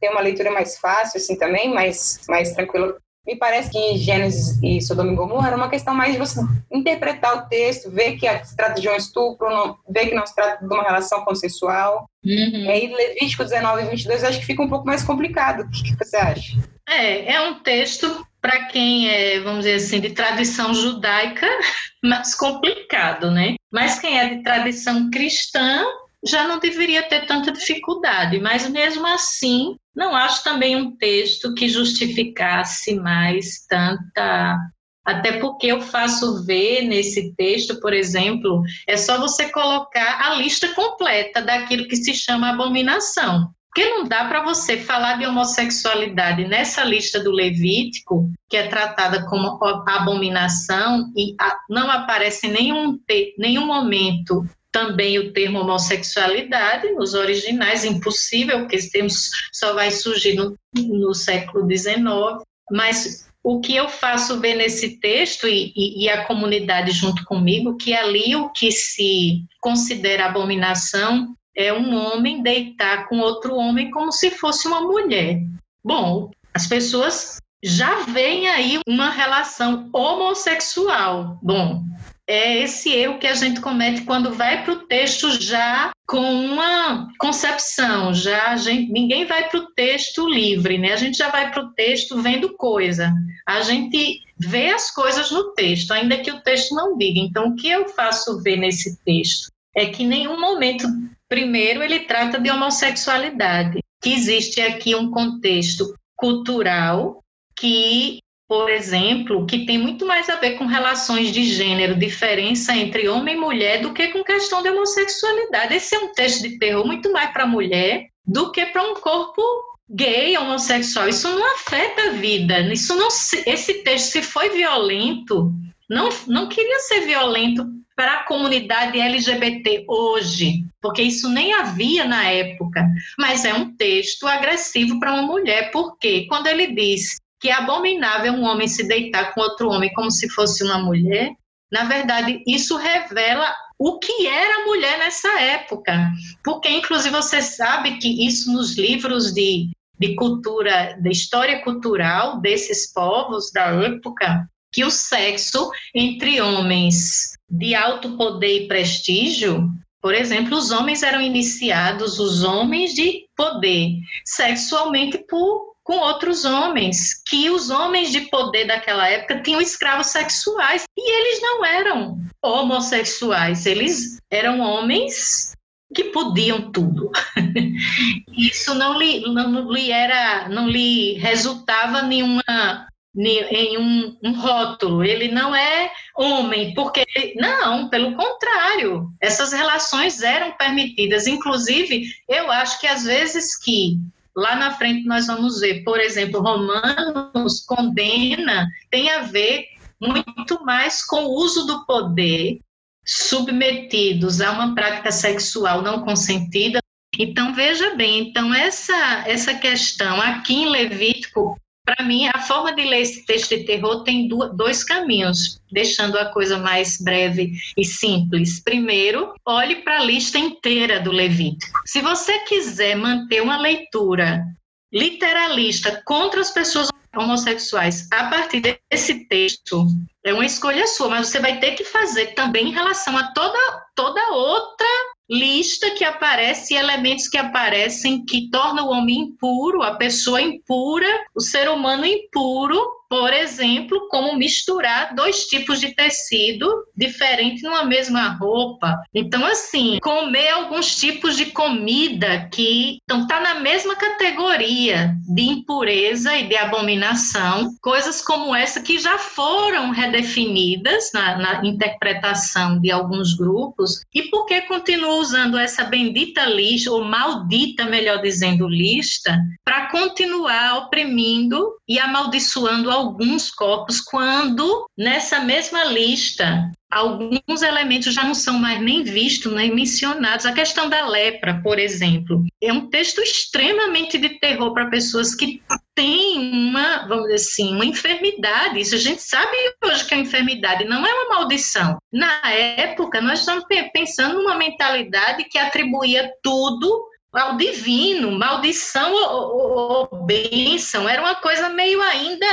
tem uma leitura mais fácil, assim, também, mais, mais tranquila. Me parece que Gênesis e Sodoma e Gomorra era uma questão mais de você interpretar o texto, ver que se trata de um estupro, não, ver que não se trata de uma relação consensual. Uhum. E aí, Levítico 19 e 22, acho que fica um pouco mais complicado. O que, que você acha? É, é um texto para quem é, vamos dizer assim, de tradição judaica, mais complicado, né? Mas quem é de tradição cristã já não deveria ter tanta dificuldade, mas mesmo assim, não acho também um texto que justificasse mais tanta. Até porque eu faço ver nesse texto, por exemplo, é só você colocar a lista completa daquilo que se chama abominação. Porque não dá para você falar de homossexualidade nessa lista do Levítico, que é tratada como abominação, e não aparece em nenhum, nenhum momento também o termo homossexualidade nos originais, impossível, porque esse termo só vai surgir no, no século XIX, mas o que eu faço ver nesse texto e, e, e, a comunidade junto comigo, que ali o que se considera abominação é um homem deitar com outro homem como se fosse uma mulher. Bom, as pessoas já veem aí uma relação homossexual. Bom, é esse erro que a gente comete quando vai para o texto já com uma concepção, já gente, ninguém vai para o texto livre, né? A gente já vai para o texto vendo coisa. A gente vê as coisas no texto, ainda que o texto não diga. Então, o que eu faço ver nesse texto é que em nenhum momento Primeiro, ele trata de homossexualidade, que existe aqui um contexto cultural que, por exemplo, que tem muito mais a ver com relações de gênero, diferença entre homem e mulher, do que com questão de homossexualidade. Esse é um texto de terror muito mais para a mulher do que para um corpo gay, homossexual. Isso não afeta a vida. Isso não, esse texto, se foi violento, não, não queria ser violento para a comunidade LGBT hoje, porque isso nem havia na época, mas é um texto agressivo para uma mulher, porque quando ele diz que é abominável um homem se deitar com outro homem como se fosse uma mulher, na verdade, isso revela o que era mulher nessa época. Porque, inclusive, você sabe que isso nos livros de, de cultura, da história cultural desses povos da época, que o sexo entre homens de alto poder e prestígio, por exemplo, os homens eram iniciados, os homens de poder, sexualmente por com outros homens, que os homens de poder daquela época tinham escravos sexuais e eles não eram homossexuais, eles eram homens que podiam tudo. Isso não lhe, não lhe era, não lhe resultava nenhuma em um, um, rótulo, ele não é homem, porque não, pelo contrário, essas relações eram permitidas. Inclusive, eu acho que às vezes que lá na frente nós vamos ver, por exemplo, Romanos condena, tem a ver muito mais com o uso do poder submetidos a uma prática sexual não consentida. Então veja bem, então essa essa questão aqui em Levítico para mim, a forma de ler esse texto de terror tem dois caminhos, deixando a coisa mais breve e simples. Primeiro, olhe para a lista inteira do Levítico. Se você quiser manter uma leitura literalista contra as pessoas homossexuais a partir desse texto, é uma escolha sua, mas você vai ter que fazer também em relação a toda, toda outra lista que aparece, elementos que aparecem que tornam o homem impuro, a pessoa impura, o ser humano impuro, por exemplo, como misturar dois tipos de tecido diferente numa mesma roupa. Então, assim, comer alguns tipos de comida que estão tá na mesma categoria de impureza e de abominação, coisas como essa que já foram redefinidas na, na interpretação de alguns grupos. E por que continua usando essa bendita lista, ou maldita, melhor dizendo, lista, para continuar oprimindo e amaldiçoando alguns corpos, quando nessa mesma lista alguns elementos já não são mais nem vistos, nem mencionados. A questão da lepra, por exemplo, é um texto extremamente de terror para pessoas que têm uma, vamos dizer assim, uma enfermidade. Isso a gente sabe hoje que é uma enfermidade, não é uma maldição. Na época, nós estamos pensando numa mentalidade que atribuía tudo ao divino, maldição ou, ou, bênção, era uma coisa meio ainda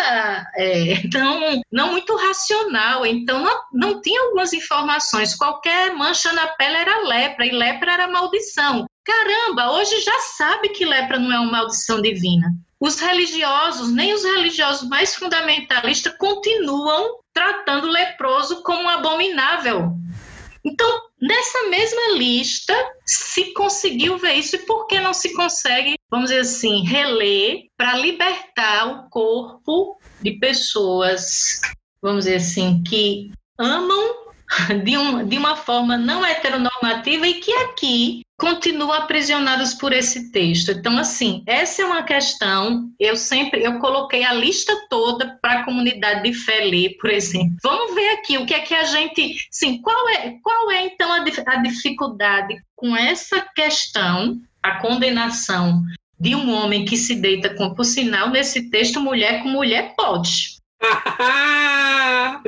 é, não, não muito racional, então não, não tinha algumas informações, qualquer mancha na pele era lepra, e lepra era maldição. Caramba, hoje já sabe que lepra não é uma maldição divina. Os religiosos, nem os religiosos mais fundamentalistas, continuam tratando o leproso como um abominável. Então, nessa mesma lista, se conseguiu ver isso, e por que não se consegue, vamos dizer assim, reler para libertar o corpo de pessoas, vamos dizer assim, que amam de, um, de uma forma não heteronormativa e que aqui continuam aprisionados por esse texto. Então, assim, essa é uma questão. Eu sempre eu coloquei a lista toda para a comunidade de fé ler, por exemplo. Vamos ver aqui o que é que a gente, sim, qual é qual é então a, a dificuldade com essa questão, a condenação de um homem que se deita com, por sinal, nesse texto, mulher com mulher pode.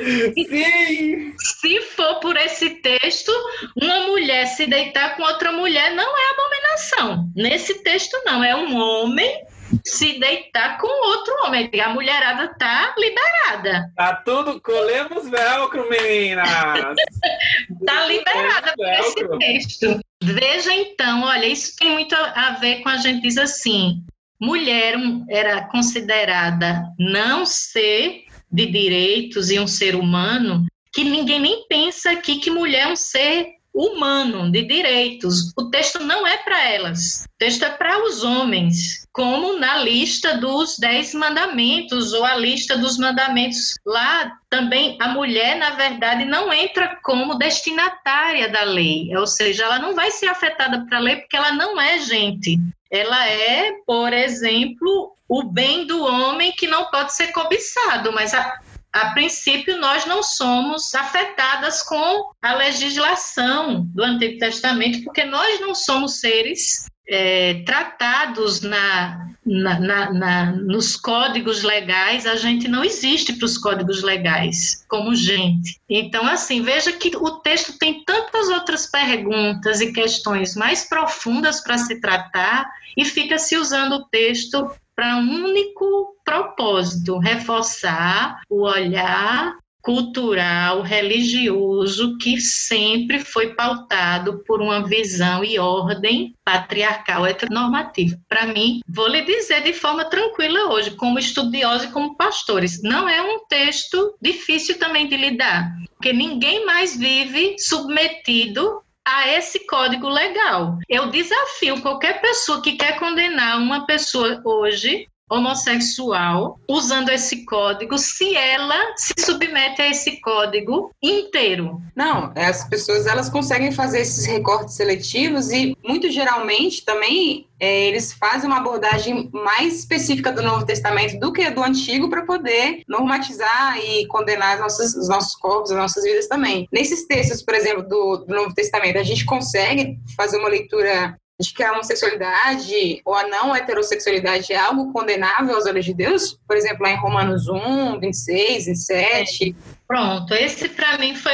Sim! Se for por esse texto, uma mulher se deitar com outra mulher não é abominação. Nesse texto, não. É um homem se deitar com outro homem. A mulherada tá liberada. Tá tudo, colemos velcro, meninas! tá liberada por esse texto. Veja então, olha, isso tem muito a ver com a gente diz assim, mulher era considerada não ser de direitos e um ser humano, que ninguém nem pensa aqui que mulher é um ser humano, de direitos. O texto não é para elas, o texto é para os homens, como na lista dos dez mandamentos, ou a lista dos mandamentos. Lá também a mulher, na verdade, não entra como destinatária da lei, ou seja, ela não vai ser afetada para a lei porque ela não é gente. Ela é, por exemplo, o bem do homem que não pode ser cobiçado, mas a, a princípio, nós não somos afetadas com a legislação do Antigo Testamento, porque nós não somos seres é, tratados na, na, na, na, nos códigos legais, a gente não existe para os códigos legais como gente. Então, assim, veja que o texto tem tantas outras perguntas e questões mais profundas para se tratar e fica se usando o texto para um único propósito: reforçar o olhar cultural, religioso, que sempre foi pautado por uma visão e ordem patriarcal heteronormativa. Para mim, vou lhe dizer de forma tranquila hoje, como estudiosa e como pastores, não é um texto difícil também de lidar, porque ninguém mais vive submetido a esse código legal. Eu desafio qualquer pessoa que quer condenar uma pessoa hoje homossexual usando esse código se ela se submete a esse código inteiro. Não, as pessoas elas conseguem fazer esses recortes seletivos e muito geralmente também é, eles fazem uma abordagem mais específica do Novo Testamento do que do Antigo para poder normatizar e condenar nossas, os nossos corpos, as nossas vidas também. Nesses textos, por exemplo, do, do Novo Testamento, a gente consegue fazer uma leitura de que a homossexualidade ou a não heterossexualidade é algo condenável aos olhos de Deus? Por exemplo, lá em Romanos 1, 26, 27. Pronto, esse para mim foi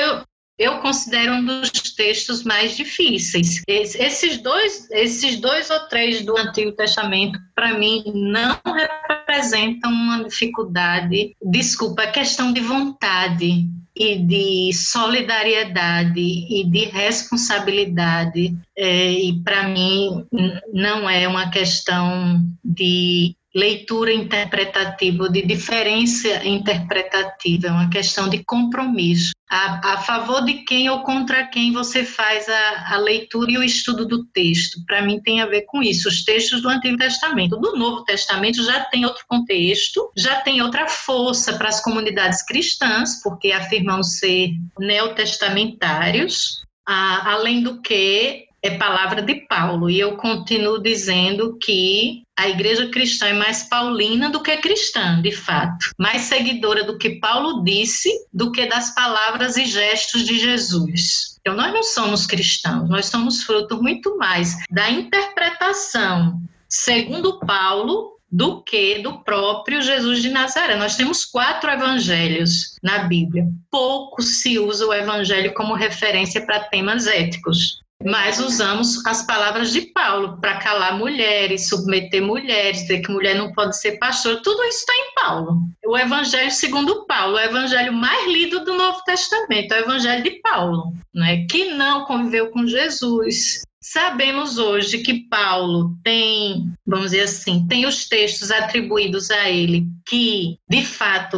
eu considero um dos textos mais difíceis. Esses dois, esses dois ou três do Antigo Testamento, para mim, não representam uma dificuldade. Desculpa, é questão de vontade e de solidariedade e de responsabilidade. É, e para mim, não é uma questão de leitura interpretativa, de diferença interpretativa, é uma questão de compromisso. A, a, favor de quem ou contra quem você faz a, a leitura e o estudo do texto. Para mim tem a ver com isso. Os textos do Antigo Testamento. Do Novo Testamento já tem outro contexto, já tem outra força para as comunidades cristãs, porque afirmam ser neotestamentários. Ah, além do que é palavra de Paulo. E eu continuo dizendo que a igreja cristã é mais paulina do que cristã, de fato. Mais seguidora do que Paulo disse do que das palavras e gestos de Jesus. Então, nós não somos cristãos, nós somos fruto muito mais da interpretação, segundo Paulo, do que do próprio Jesus de Nazaré. Nós temos quatro evangelhos na Bíblia. Pouco se usa o evangelho como referência para temas éticos mas usamos as palavras de Paulo para calar mulheres, submeter mulheres, dizer que mulher não pode ser pastor, tudo isso está em Paulo. O Evangelho segundo Paulo, o Evangelho mais lido do Novo Testamento, é o Evangelho de Paulo, né? que não conviveu com Jesus, Sabemos hoje que Paulo tem, vamos dizer assim, tem os textos atribuídos a ele que, de fato,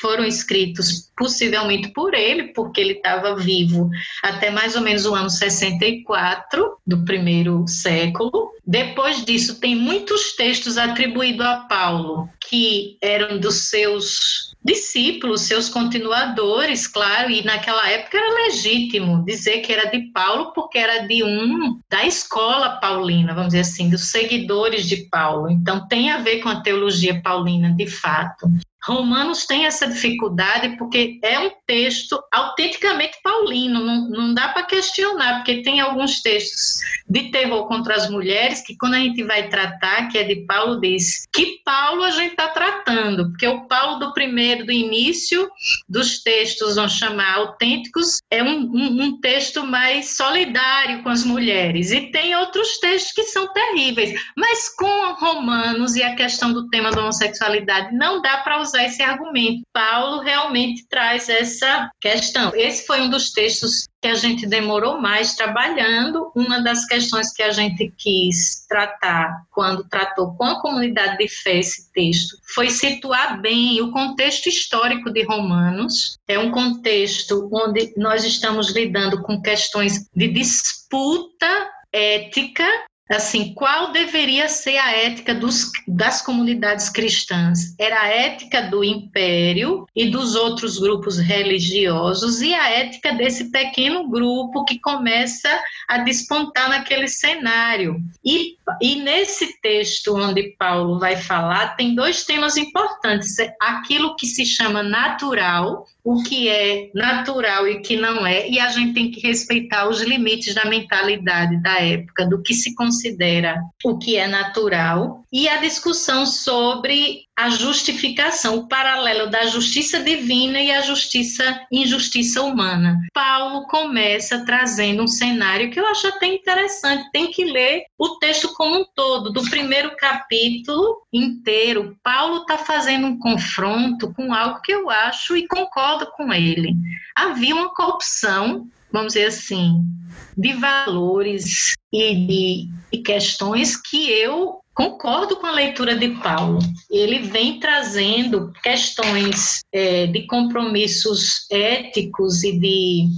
foram escritos possivelmente por ele, porque ele estava vivo até mais ou menos o ano 64 do primeiro século. Depois disso, tem muitos textos atribuídos a Paulo que eram dos seus discípulos, seus continuadores, claro, e naquela época era legítimo dizer que era de Paulo, porque era de um da escola paulina, vamos dizer assim, dos seguidores de Paulo. Então tem a ver com a teologia paulina, de fato. Romanos tem essa dificuldade porque é um texto autenticamente paulino, não, não dá para questionar, porque tem alguns textos de terror contra as mulheres que, quando a gente vai tratar, que é de Paulo, diz que Paulo a gente está tratando, porque o Paulo do primeiro, do início dos textos, vamos chamar autênticos, é um, um, um texto mais solidário com as mulheres, e tem outros textos que são terríveis, mas com Romanos e a questão do tema da homossexualidade, não dá para usar usar esse argumento. Paulo realmente traz essa questão. Esse foi um dos textos que a gente demorou mais trabalhando. Uma das questões que a gente quis tratar quando tratou com a comunidade de fé esse texto foi situar bem o contexto histórico de Romanos. É um contexto onde nós estamos lidando com questões de disputa ética assim, qual deveria ser a ética dos, das comunidades cristãs? Era a ética do império e dos outros grupos religiosos e a ética desse pequeno grupo que começa a despontar naquele cenário. E, e nesse texto onde Paulo vai falar, tem dois temas importantes: aquilo que se chama natural, o que é natural e o que não é, e a gente tem que respeitar os limites da mentalidade da época, do que se considera o que é natural, e a discussão sobre a justificação, o paralelo da justiça divina e a justiça injustiça humana. Paulo começa trazendo um cenário que eu acho até interessante, tem que ler o texto como um todo, do primeiro capítulo inteiro. Paulo está fazendo um confronto com algo que eu acho e concordo com ele. Havia uma corrupção vamos dizer assim, de valores e de, questões que eu concordo com a leitura de Paulo. Ele vem trazendo questões é, de compromissos éticos e de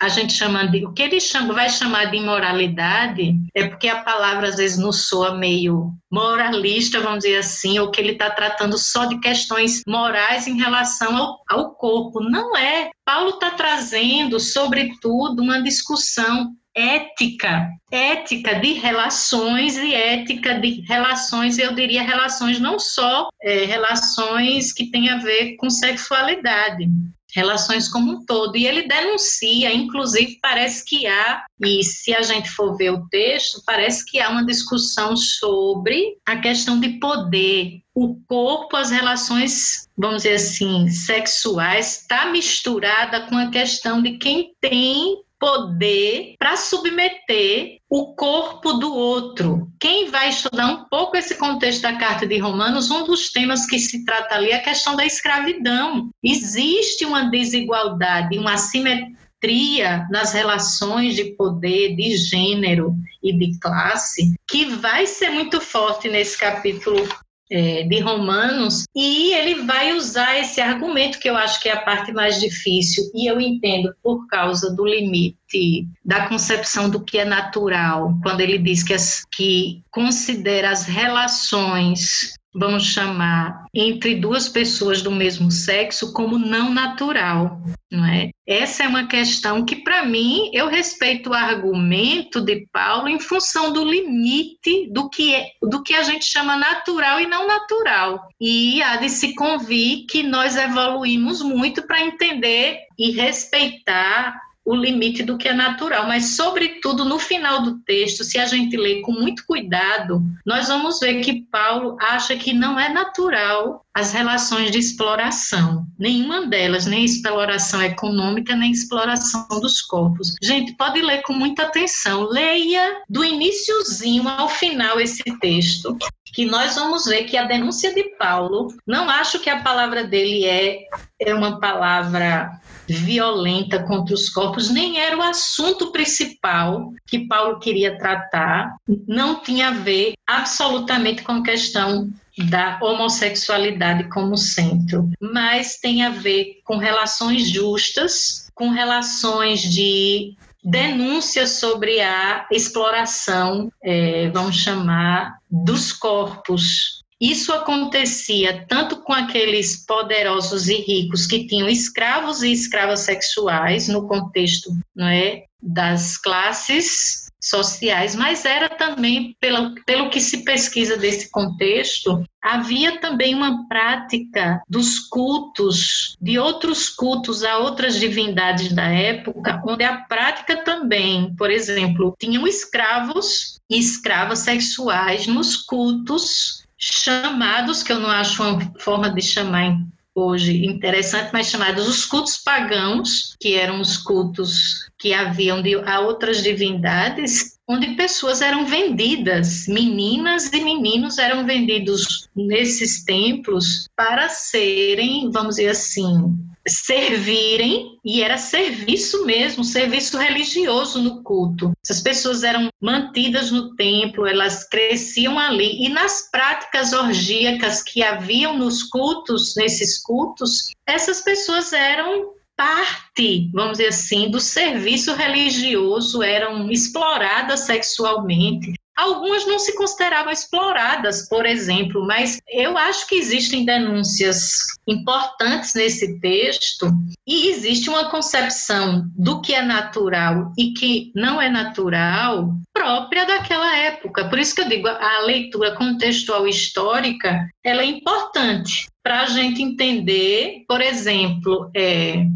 a gente chama de o que ele chama, vai chamar de imoralidade é porque a palavra às vezes nos soa meio moralista, vamos dizer assim, ou que ele está tratando só de questões morais em relação ao, ao corpo. Não é. Paulo está trazendo, sobretudo, uma discussão ética, ética de relações e ética de relações, eu diria relações não só é, relações que têm a ver com sexualidade, relações como um todo. E ele denuncia, inclusive, parece que há, e se a gente for ver o texto, parece que há uma discussão sobre a questão de poder. O corpo, as relações, vamos dizer assim, sexuais, está misturada com a questão de quem tem poder para submeter o corpo do outro. Quem vai estudar um pouco esse contexto da Carta de Romanos, um dos temas que se trata ali é a questão da escravidão. Existe uma desigualdade, uma assimetria nas relações de poder, de gênero e de classe, que vai ser muito forte nesse capítulo é, de Romanos, e ele vai usar esse argumento que eu acho que é a parte mais difícil, e eu entendo por causa do limite da concepção do que é natural, quando ele diz que, as, que considera as relações vamos chamar, entre duas pessoas do mesmo sexo como não natural, não é? Essa é uma questão que, para mim, eu respeito o argumento de Paulo em função do limite do que, é, do que a gente chama natural e não natural. E há de se convir que nós evoluímos muito para entender e respeitar o limite do que é natural, mas, sobretudo, no final do texto, se a gente ler com muito cuidado, nós vamos ver que Paulo acha que não é natural as relações de exploração, nenhuma delas, nem exploração econômica, nem exploração dos corpos. Gente, pode ler com muita atenção, leia do iníciozinho ao final esse texto, que nós vamos ver que a denúncia de Paulo, não acho que a palavra dele é, é uma palavra violenta contra os corpos, nem era o assunto principal que Paulo queria tratar, não tinha a ver absolutamente com questão da homossexualidade como centro, mas tem a ver com relações justas, com relações de denúncia sobre a exploração, é, vamos chamar, dos corpos. Isso acontecia tanto com aqueles poderosos e ricos que tinham escravos e escravas sexuais no contexto não é, das classes sociais, mas era também, pelo, pelo que se pesquisa desse contexto, havia também uma prática dos cultos, de outros cultos a outras divindades da época, onde a prática também, por exemplo, tinham escravos e escravas sexuais nos cultos chamados, que eu não acho uma forma de chamar hoje interessante, mas chamados os cultos pagãos, que eram os cultos que haviam de, a outras divindades, onde pessoas eram vendidas, meninas e meninos eram vendidos nesses templos para serem, vamos dizer assim, servirem, e era serviço mesmo, serviço religioso no culto. Essas pessoas eram mantidas no templo, elas cresciam ali, e nas práticas orgíacas que haviam nos cultos, nesses cultos, essas pessoas eram parte, vamos dizer assim, do serviço religioso, eram exploradas sexualmente, Algumas não se consideravam exploradas, por exemplo, mas eu acho que existem denúncias importantes nesse texto e existe uma concepção do que é natural e que não é natural própria daquela época. Por isso que eu digo, a leitura contextual histórica ela é importante para a gente entender, por exemplo, é,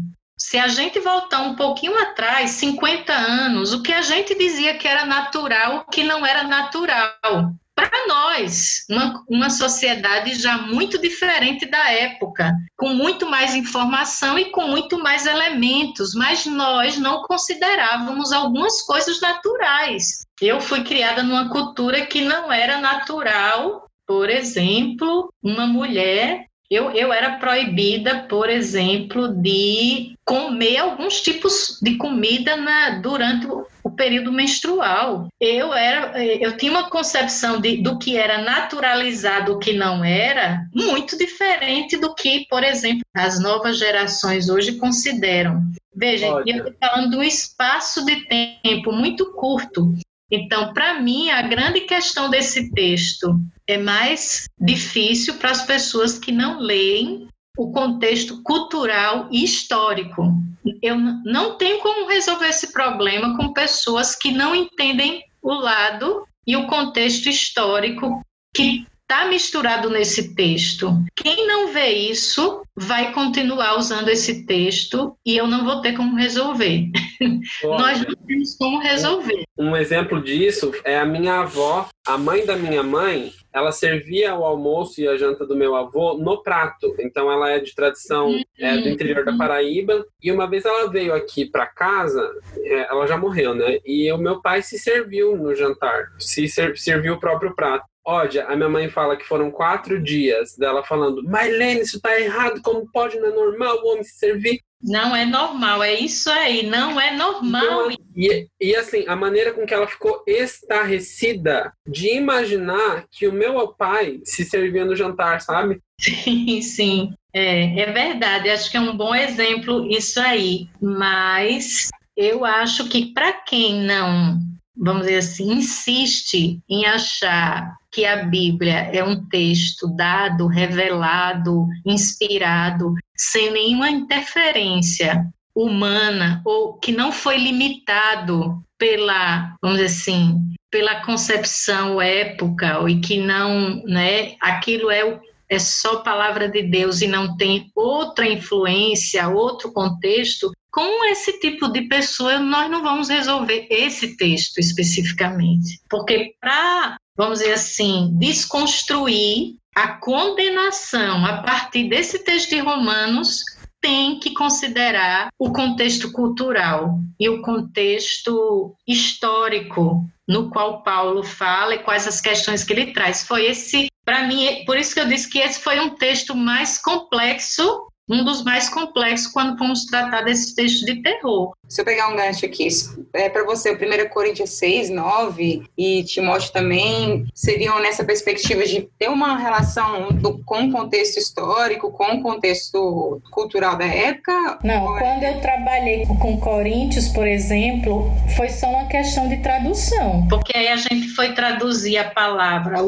se a gente voltar um pouquinho atrás, 50 anos, o que a gente dizia que era natural, o que não era natural. Para nós, uma, uma sociedade já muito diferente da época, com muito mais informação e com muito mais elementos, mas nós não considerávamos algumas coisas naturais. Eu fui criada numa cultura que não era natural, por exemplo, uma mulher eu, eu era proibida, por exemplo, de comer alguns tipos de comida na, durante o, período menstrual. Eu era, eu tinha uma concepção de, do que era naturalizado, o que não era, muito diferente do que, por exemplo, as novas gerações hoje consideram. Veja, eu estou falando de um espaço de tempo muito curto. Então, para mim, a grande questão desse texto é mais difícil para as pessoas que não leem o contexto cultural e histórico. Eu não tenho como resolver esse problema com pessoas que não entendem o lado e o contexto histórico que está misturado nesse texto. Quem não vê isso vai continuar usando esse texto e eu não vou ter como resolver. Nós não temos como resolver. Um exemplo disso é a minha avó, a mãe da minha mãe, ela servia o almoço e a janta do meu avô no prato. Então ela é de tradição uhum. é, do interior da Paraíba. E uma vez ela veio aqui para casa, é, ela já morreu, né? E o meu pai se serviu no jantar, se ser, serviu o próprio prato. Olha, a minha mãe fala que foram quatro dias dela falando, Marlene, isso tá errado, como pode, não é normal o homem se servir? Não é normal, é isso aí, não é normal. Então, e, e assim, a maneira com que ela ficou estarrecida de imaginar que o meu pai se servia no jantar, sabe? Sim, sim. É, é verdade, acho que é um bom exemplo isso aí. Mas eu acho que para quem não vamos dizer assim, insiste em achar que a Bíblia é um texto dado, revelado, inspirado, sem nenhuma interferência humana ou que não foi limitado pela, vamos dizer assim, pela concepção época e que não, né, aquilo é é só palavra de Deus e não tem outra influência, outro contexto, com esse tipo de pessoa, nós não vamos resolver esse texto especificamente. Porque para, vamos dizer assim, desconstruir a condenação a partir desse texto de Romanos, tem que considerar o contexto cultural e o contexto histórico no qual Paulo fala e quais as questões que ele traz. Foi esse, para mim, por isso que eu disse que esse foi um texto mais complexo um dos mais complexos quando vamos tratar desses textos de terror. Se eu pegar um gancho aqui, é para você, o 1 Coríntios 6, 9 e Timóteo também seriam nessa perspectiva de ter uma relação do, com o contexto histórico, com o contexto cultural da época? Não, é? quando eu trabalhei com Coríntios, por exemplo, foi só uma questão de tradução. Porque aí a gente foi traduzir a palavra,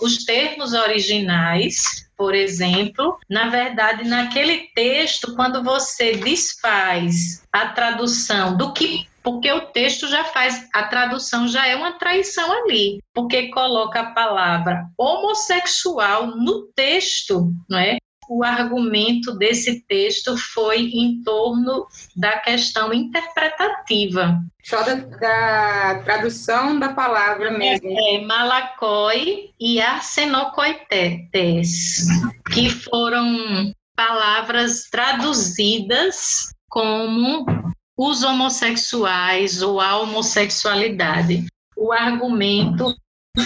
os termos originais por exemplo, na verdade, naquele texto, quando você desfaz a tradução do que porque o texto já faz, a tradução já é uma traição ali, porque coloca a palavra homossexual no texto, não é? O argumento desse texto foi em torno da questão interpretativa. Só da, da tradução da palavra mesmo. É, é malacói e arsenocoites, que foram palavras traduzidas como os homossexuais ou a homossexualidade. O argumento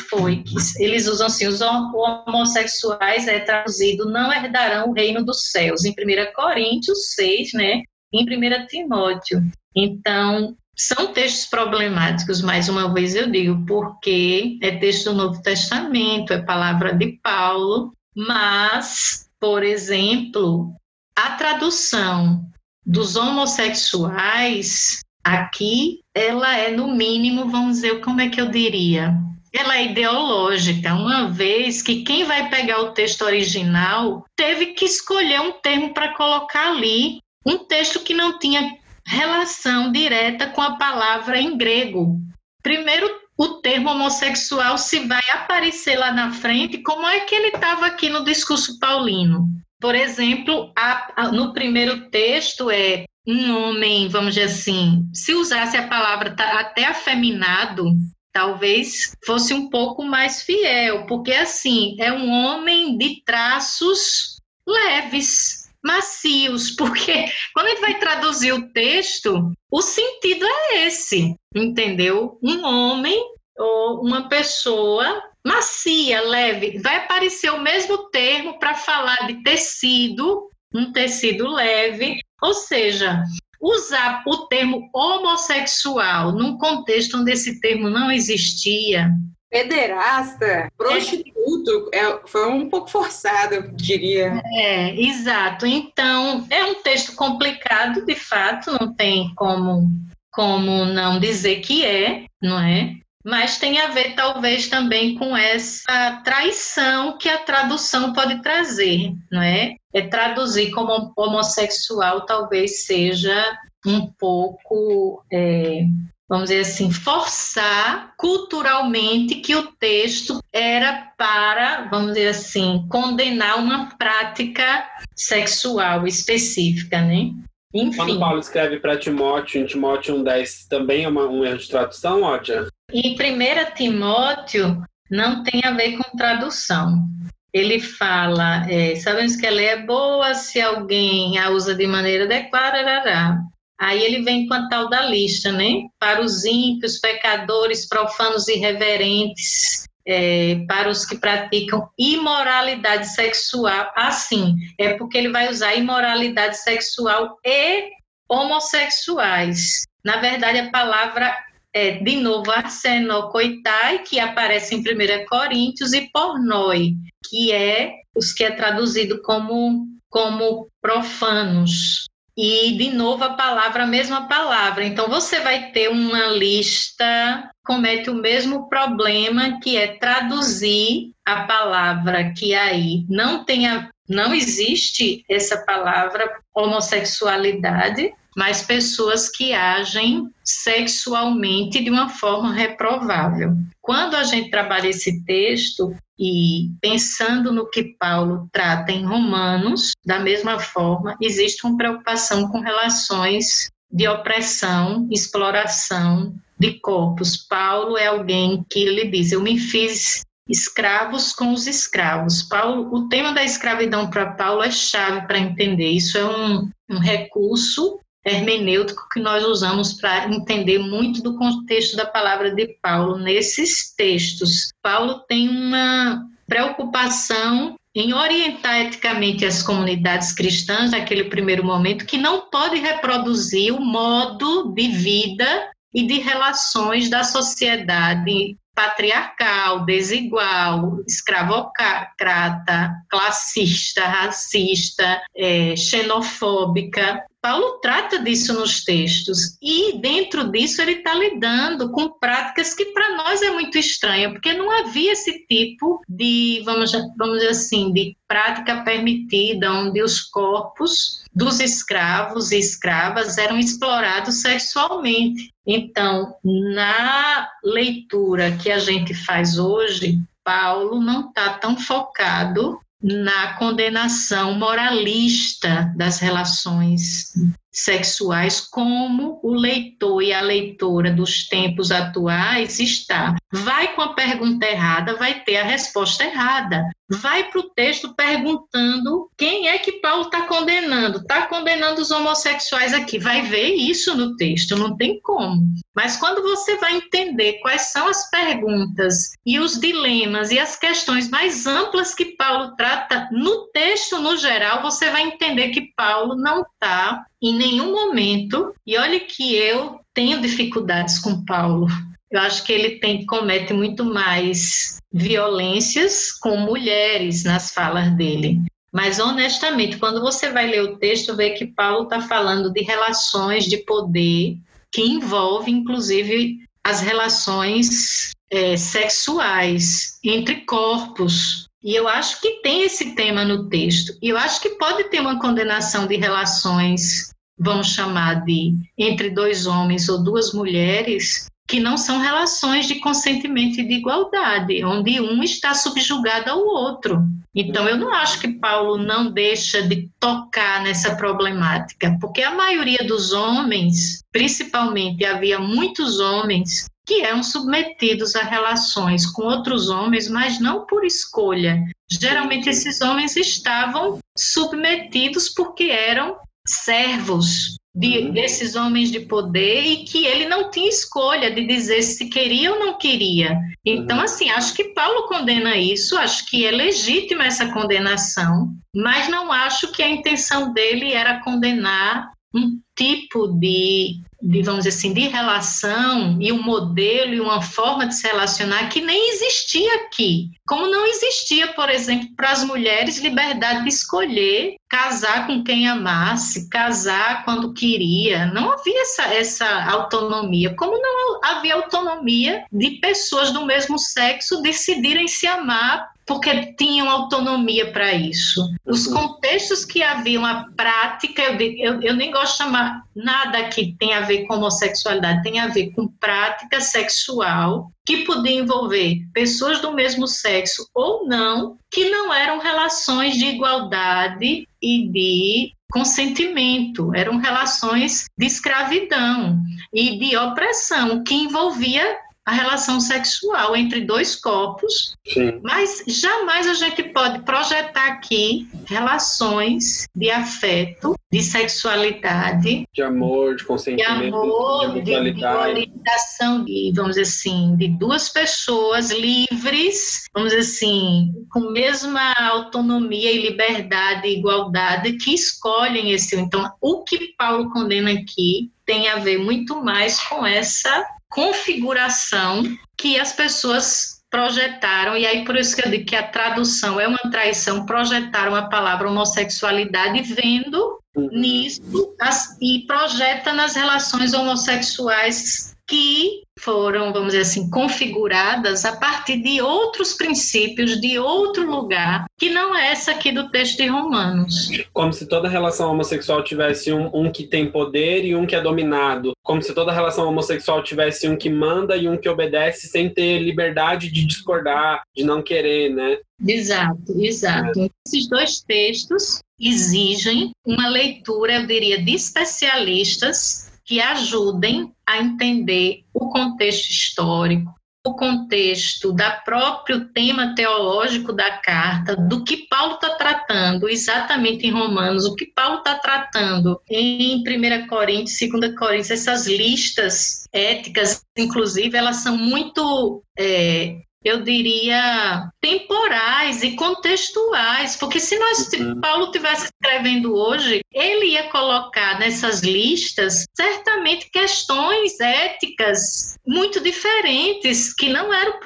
foi que eles usam assim, os homossexuais é traduzido não herdarão o reino dos céus, em 1 Coríntios 6, né? Em 1 Timóteo. Então, são textos problemáticos, mais uma vez eu digo, porque é texto do Novo Testamento, é palavra de Paulo, mas, por exemplo, a tradução dos homossexuais aqui, ela é no mínimo, vamos dizer, como é que eu diria? Ela é ideológica, uma vez que quem vai pegar o texto original teve que escolher um termo para colocar ali, um texto que não tinha relação direta com a palavra em grego. Primeiro, o termo homossexual se vai aparecer lá na frente, como é que ele estava aqui no discurso paulino. Por exemplo, a, a, no primeiro texto é um homem, vamos dizer assim, se usasse a palavra até afeminado, talvez fosse um pouco mais fiel, porque assim, é um homem de traços leves, macios, porque quando a gente vai traduzir o texto, o sentido é esse, entendeu? Um homem ou uma pessoa macia, leve, vai aparecer o mesmo termo para falar de tecido, um tecido leve, ou seja, usar o termo homossexual num contexto onde esse termo não existia. Pederasta, prostituto, é, foi um pouco forçado, eu diria. É, exato. Então, é um texto complicado, de fato, não tem como, como não dizer que é, não é? Mas tem a ver talvez também com essa traição que a tradução pode trazer, não é? É traduzir como homossexual talvez seja um pouco é, vamos dizer assim, forçar culturalmente que o texto era para, vamos dizer assim, condenar uma prática sexual específica, né? Enfim. Quando Paulo escreve para Timóteo, em Timóteo 1,10, também é uma, um erro de tradução, Ódia? Em 1 Timóteo, não tem a ver com tradução. Ele fala, é, sabemos que ela é boa se alguém a usa de maneira adequada, Aí ele vem com a tal da lista, né? Para os ímpios, pecadores, profanos e reverentes, é, para os que praticam imoralidade sexual. Assim, é porque ele vai usar imoralidade sexual e homossexuais. Na verdade, a palavra é, de novo, arsenocoitai, que aparece em 1 Coríntios, e pornoi, que é os que é traduzido como, como profanos. E, de novo, a palavra, a mesma palavra. Então, você vai ter uma lista, comete o mesmo problema, que é traduzir a palavra que aí não tem a, não existe essa palavra homossexualidade, mas pessoas que agem sexualmente de uma forma reprovável. Quando a gente trabalha esse texto e pensando no que Paulo trata em Romanos, da mesma forma, existe uma preocupação com relações de opressão, exploração de corpos. Paulo é alguém que ele diz: Eu me fiz escravos com os escravos. Paulo, o tema da escravidão para Paulo é chave para entender. Isso é um, um recurso hermenêutico que nós usamos para entender muito do contexto da palavra de Paulo nesses textos. Paulo tem uma preocupação em orientar eticamente as comunidades cristãs naquele primeiro momento que não pode reproduzir o modo de vida e de relações da sociedade patriarcal, desigual, escravocrata, classista, racista, é, xenofóbica. Paulo trata disso nos textos e dentro disso ele está lidando com práticas que para nós é muito estranha, porque não havia esse tipo de, vamos, vamos dizer assim, de prática permitida onde os corpos dos escravos e escravas eram explorados sexualmente. Então, na leitura que a gente faz hoje, Paulo não está tão focado na condenação moralista das relações sexuais como o leitor e a leitora dos tempos atuais está. Vai com a pergunta errada, vai ter a resposta errada. Vai para o texto perguntando quem é que Paulo está condenando. Está condenando os homossexuais aqui. Vai ver isso no texto, não tem como. Mas quando você vai entender quais são as perguntas e os dilemas e as questões mais amplas que Paulo trata no texto no geral, você vai entender que Paulo não está em nenhum momento, e olha que eu tenho dificuldades com Paulo. Eu acho que ele tem comete muito mais violências com mulheres nas falas dele. Mas honestamente, quando você vai ler o texto, vê que Paulo está falando de relações de poder que envolve, inclusive, as relações é, sexuais entre corpos. E eu acho que tem esse tema no texto. E eu acho que pode ter uma condenação de relações, vamos chamar de entre dois homens ou duas mulheres, que não são relações de consentimento e de igualdade, onde um está subjugado ao outro. Então, eu não acho que Paulo não deixa de tocar nessa problemática, porque a maioria dos homens, principalmente havia muitos homens que eram submetidos a relações com outros homens, mas não por escolha. Geralmente esses homens estavam submetidos porque eram servos de, uhum. desses homens de poder e que ele não tinha escolha de dizer se queria ou não queria. Então, uhum. assim, acho que Paulo condena isso, acho que é legítima essa condenação, mas não acho que a intenção dele era condenar um tipo de, de, vamos dizer assim, de relação e um modelo e uma forma de se relacionar que nem existia aqui. Como não existia, por exemplo, para as mulheres liberdade de escolher casar com quem amasse, casar quando queria. Não havia essa, essa autonomia. Como não havia autonomia de pessoas do mesmo sexo decidirem se amar porque tinham autonomia para isso. Os Uhum. contextos que haviam a prática, eu, eu, eu nem gosto de chamar nada que tem a ver com homossexualidade, tem a ver com prática sexual que podia envolver pessoas do mesmo sexo ou não, que não eram relações de igualdade e de consentimento, eram relações de escravidão e de opressão que envolvia a relação sexual entre dois corpos Sim. mas jamais a gente pode projetar aqui relações de afeto, de sexualidade, De amor, de de consentimento, amor, de de, de mutualidade. orientação, de, vamos dizer assim, de duas pessoas livres, vamos dizer assim, com mesma autonomia e liberdade e igualdade que escolhem esse. Então, o que Paulo condena aqui tem a ver muito mais com essa configuração que as pessoas projetaram, e aí por isso que eu digo que a tradução é uma traição, projetaram a palavra homossexualidade vendo Uhum. nisso as- e projeta nas relações homossexuais que foram, vamos dizer assim, configuradas a partir de outros princípios, de outro lugar, que não é essa aqui do texto de Romanos. Como se toda relação homossexual tivesse um, um que tem poder e um que é dominado. Como se toda relação homossexual tivesse um que manda e um que obedece sem ter liberdade de discordar, de não querer, né? Exato, exato. Esses dois textos exigem uma leitura, eu diria, de especialistas que ajudem a entender o contexto histórico, o contexto da próprio tema teológico da carta, do que Paulo está tratando exatamente em Romanos, o que Paulo está tratando em 1 Coríntios, 2 Coríntios, essas listas éticas, inclusive, elas são muito é, eu diria, temporais e contextuais, porque se nós, se Uhum. Paulo tivesse escrevendo hoje, ele ia colocar nessas listas certamente questões éticas muito diferentes, que não eram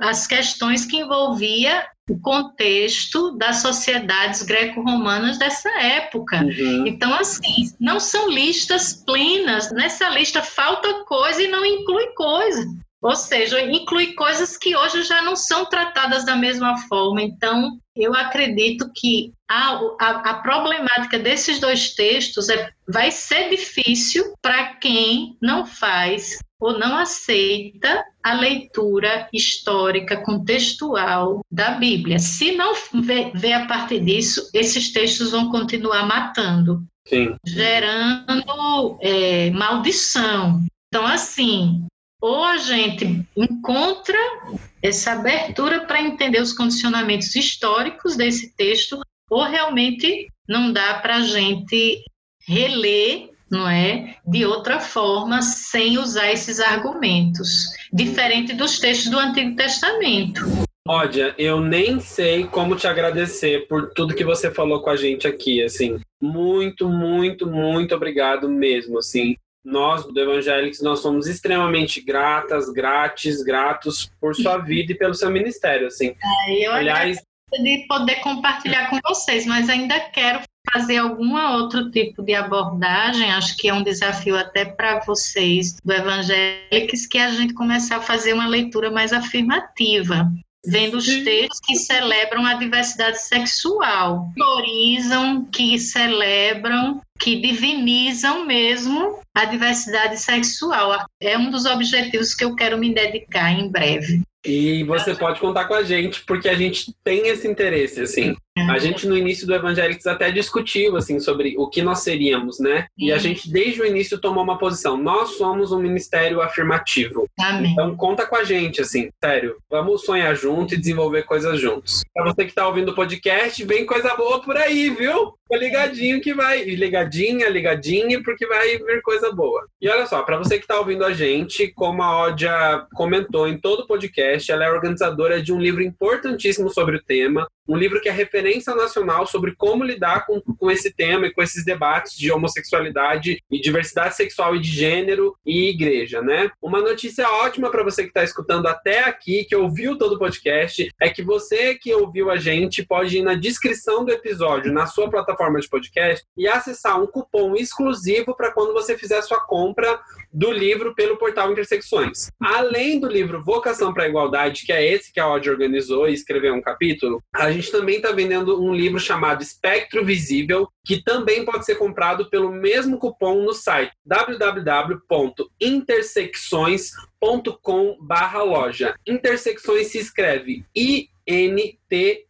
as questões que envolvia o contexto das sociedades greco-romanas dessa época. Uhum. Então, assim, não são listas plenas. Nessa lista falta coisa e não inclui coisa. Ou seja, inclui coisas que hoje já não são tratadas da mesma forma. Então, eu acredito que a, a, a problemática desses dois textos é, vai ser difícil para quem não faz ou não aceita a leitura histórica contextual da Bíblia. Se não vê, a partir disso, esses textos vão continuar matando Sim. gerando é, maldição. Então, assim, ou a gente encontra essa abertura para entender os condicionamentos históricos desse texto, ou realmente não dá para a gente reler, não é, de outra forma, sem usar esses argumentos, diferente dos textos do Antigo Testamento. Ódia, eu nem sei como te agradecer por tudo que você falou com a gente aqui, assim. Muito, muito, muito obrigado mesmo, assim. Nós, do Evangélicos, nós somos extremamente gratas, grátis, gratos por sua vida e pelo seu ministério, assim. Eu Aliás, de poder compartilhar com vocês, mas ainda quero fazer algum outro tipo de abordagem, acho que é um desafio até para vocês do Evangélicos, que é a gente começar a fazer uma leitura mais afirmativa, vendo os textos que celebram a diversidade sexual, valorizam, que celebram, que divinizam mesmo a diversidade sexual. É um dos objetivos que eu quero me dedicar em breve. E você pode contar com a gente, porque a gente tem esse interesse, assim. A gente, no início do Evangélicos, até discutiu, assim, sobre o que nós seríamos, né? E a gente, desde o início, tomou uma posição. Nós somos um ministério afirmativo. Amém. Então, conta com a gente, assim, sério. Vamos sonhar junto e desenvolver coisas juntos. Pra você que tá ouvindo o podcast, vem coisa boa por aí, viu? Fica ligadinho que vai. Ligadinha, ligadinha, porque vai vir coisa boa. E olha só, pra você que tá ouvindo a gente, como a Ódia comentou em todo o podcast, ela é organizadora de um livro importantíssimo sobre o tema. Um livro que é referência nacional sobre como lidar com, com esse tema e com esses debates de homossexualidade e diversidade sexual e de gênero e igreja, né? Uma notícia ótima para você que está escutando até aqui, que ouviu todo o podcast, é que você que ouviu a gente pode ir na descrição do episódio, na sua plataforma de podcast, e acessar um cupom exclusivo para quando você fizer sua compra do livro pelo portal Intersecções. Além do livro Vocação para a Igualdade, que é esse que a Audi organizou e escreveu um capítulo, a gente também está vendendo um livro chamado Espectro Visível, que também pode ser comprado pelo mesmo cupom no site www.intersecções.com loja. Intersecções se escreve I-N-T-E-R-S-E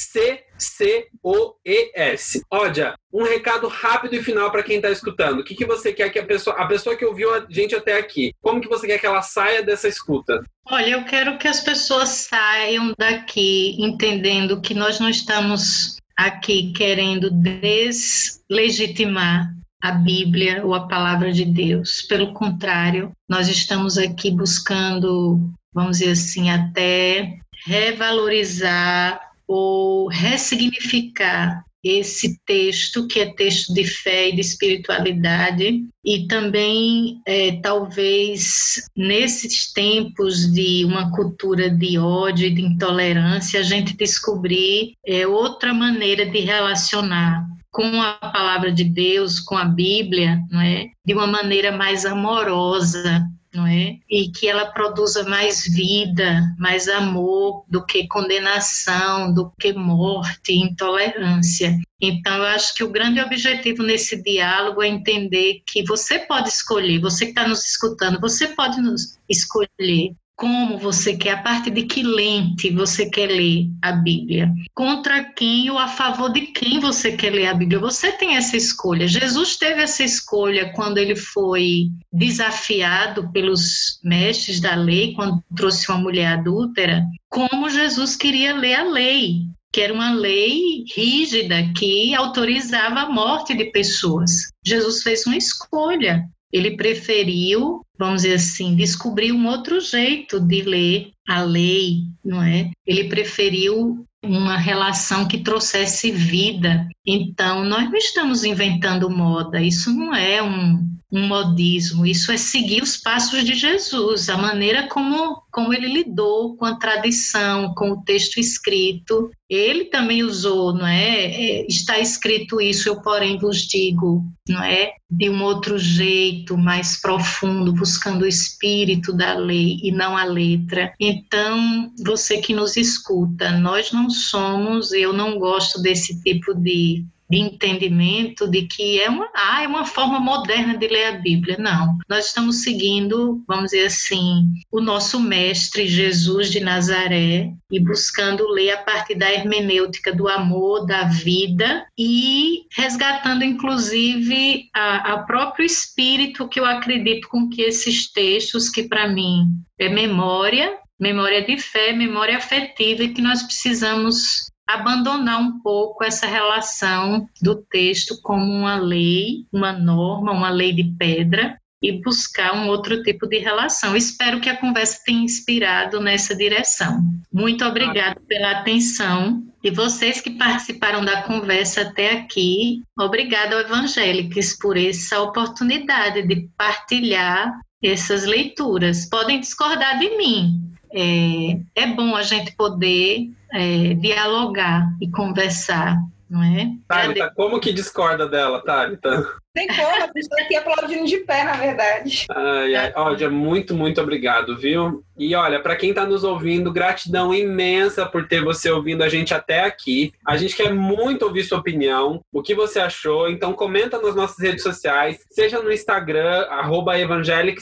C-C-O-E-S. Ódia, um recado rápido e final para quem está escutando. O que, que você quer que a pessoa, a pessoa que ouviu a gente até aqui, como que você quer que ela saia dessa escuta? Olha, eu quero que as pessoas saiam daqui entendendo que nós não estamos aqui querendo deslegitimar a Bíblia ou a palavra de Deus. Pelo contrário, nós estamos aqui buscando, vamos dizer assim, até revalorizar ou ressignificar esse texto, que é texto de fé e de espiritualidade, e também, é, talvez, nesses tempos de uma cultura de ódio e de intolerância, a gente descobrir é, outra maneira de relacionar com a palavra de Deus, com a Bíblia, não é? de uma maneira mais amorosa, não é? E que ela produza mais vida, mais amor do que condenação, do que morte, intolerância. Então, eu acho que o grande objetivo nesse diálogo é entender que você pode escolher, você que está nos escutando, você pode nos escolher como você quer, a partir de que lente você quer ler a Bíblia, contra quem ou a favor de quem você quer ler a Bíblia. Você tem essa escolha. Jesus teve essa escolha quando ele foi desafiado pelos mestres da lei, quando trouxe uma mulher adúltera, como Jesus queria ler a lei que era uma lei rígida que autorizava a morte de pessoas. Jesus fez uma escolha. Ele preferiu, vamos dizer assim, descobrir um outro jeito de ler a lei, não é? Ele preferiu uma relação que trouxesse vida. Então, nós não estamos inventando moda, isso não é um, um modismo, isso é seguir os passos de Jesus, a maneira como, como ele lidou com a tradição, com o texto escrito. Ele também usou, não é? é está escrito isso, eu porém vos digo, não é? De um outro jeito, mais profundo, buscando o espírito da lei e não a letra. Então, você que nos escuta, nós não somos, eu não gosto desse tipo de de entendimento de que é uma, ah, é uma forma moderna de ler a Bíblia. Não. Nós estamos seguindo, vamos dizer assim, o nosso mestre Jesus de Nazaré e buscando ler a partir da hermenêutica do amor, da vida e resgatando, inclusive, a, a próprio espírito que eu acredito com que esses textos, que para mim é memória, memória de fé, memória afetiva, e que nós precisamos abandonar um pouco essa relação do texto como uma lei, uma norma, uma lei de pedra e buscar um outro tipo de relação. Espero que a conversa tenha inspirado nessa direção. Muito obrigada pela atenção e vocês que participaram da conversa até aqui. Obrigada ao Evangélicos por essa oportunidade de partilhar essas leituras. Podem discordar de mim. É, é bom a gente poder é, dialogar e conversar, não é? Thalita, como que discorda dela, Thalita? Tem como, a gente está aqui aplaudindo de pé, na verdade. Ai, ai, Ódia, muito, muito obrigado, viu? E olha, para quem está nos ouvindo, gratidão imensa por ter você ouvindo a gente até aqui. A gente quer muito ouvir sua opinião, o que você achou. Então comenta nas nossas redes sociais, seja no Instagram,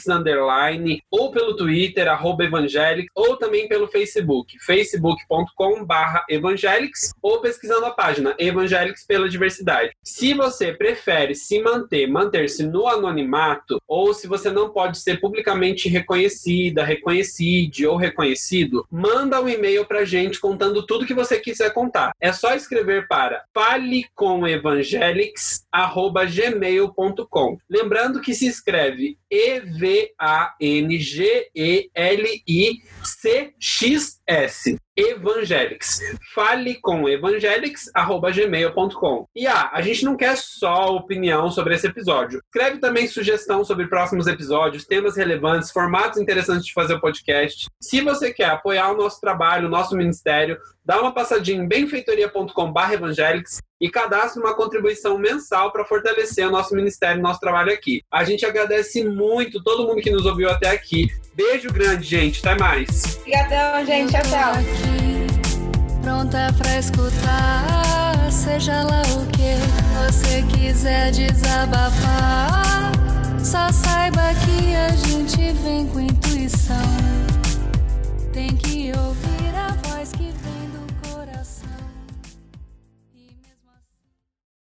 underline, ou pelo Twitter, arroba evangelics, ou também pelo Facebook, facebook.com barra evangelics, ou pesquisando a página Evangelics pela Diversidade. Se você prefere se manter, manter-se no anonimato, ou se você não pode ser publicamente reconhecida, reconhecida, ou reconhecido, manda um e-mail pra gente contando tudo que você quiser contar. É só escrever para falecomevangelix@gmail.com. Lembrando que se escreve E V A N G E L I C X S. Evangelics. Fale com evangelics@gmail.com. E ah, a gente não quer só opinião sobre esse episódio. Escreve também sugestão sobre próximos episódios, temas relevantes, formatos interessantes de fazer o podcast. Se você quer apoiar o nosso trabalho, o nosso ministério, dá uma passadinha em benfeitoria.com.br evangelics e cadastre uma contribuição mensal para fortalecer o nosso ministério, e nosso trabalho aqui. A gente agradece muito todo mundo que nos ouviu até aqui. Beijo grande, gente. Até mais. Obrigadão, gente. Até aqui, Pronta para escutar, seja lá o que você quiser desabafar. Só saiba que a gente vem com intuição. Tem que ouvir.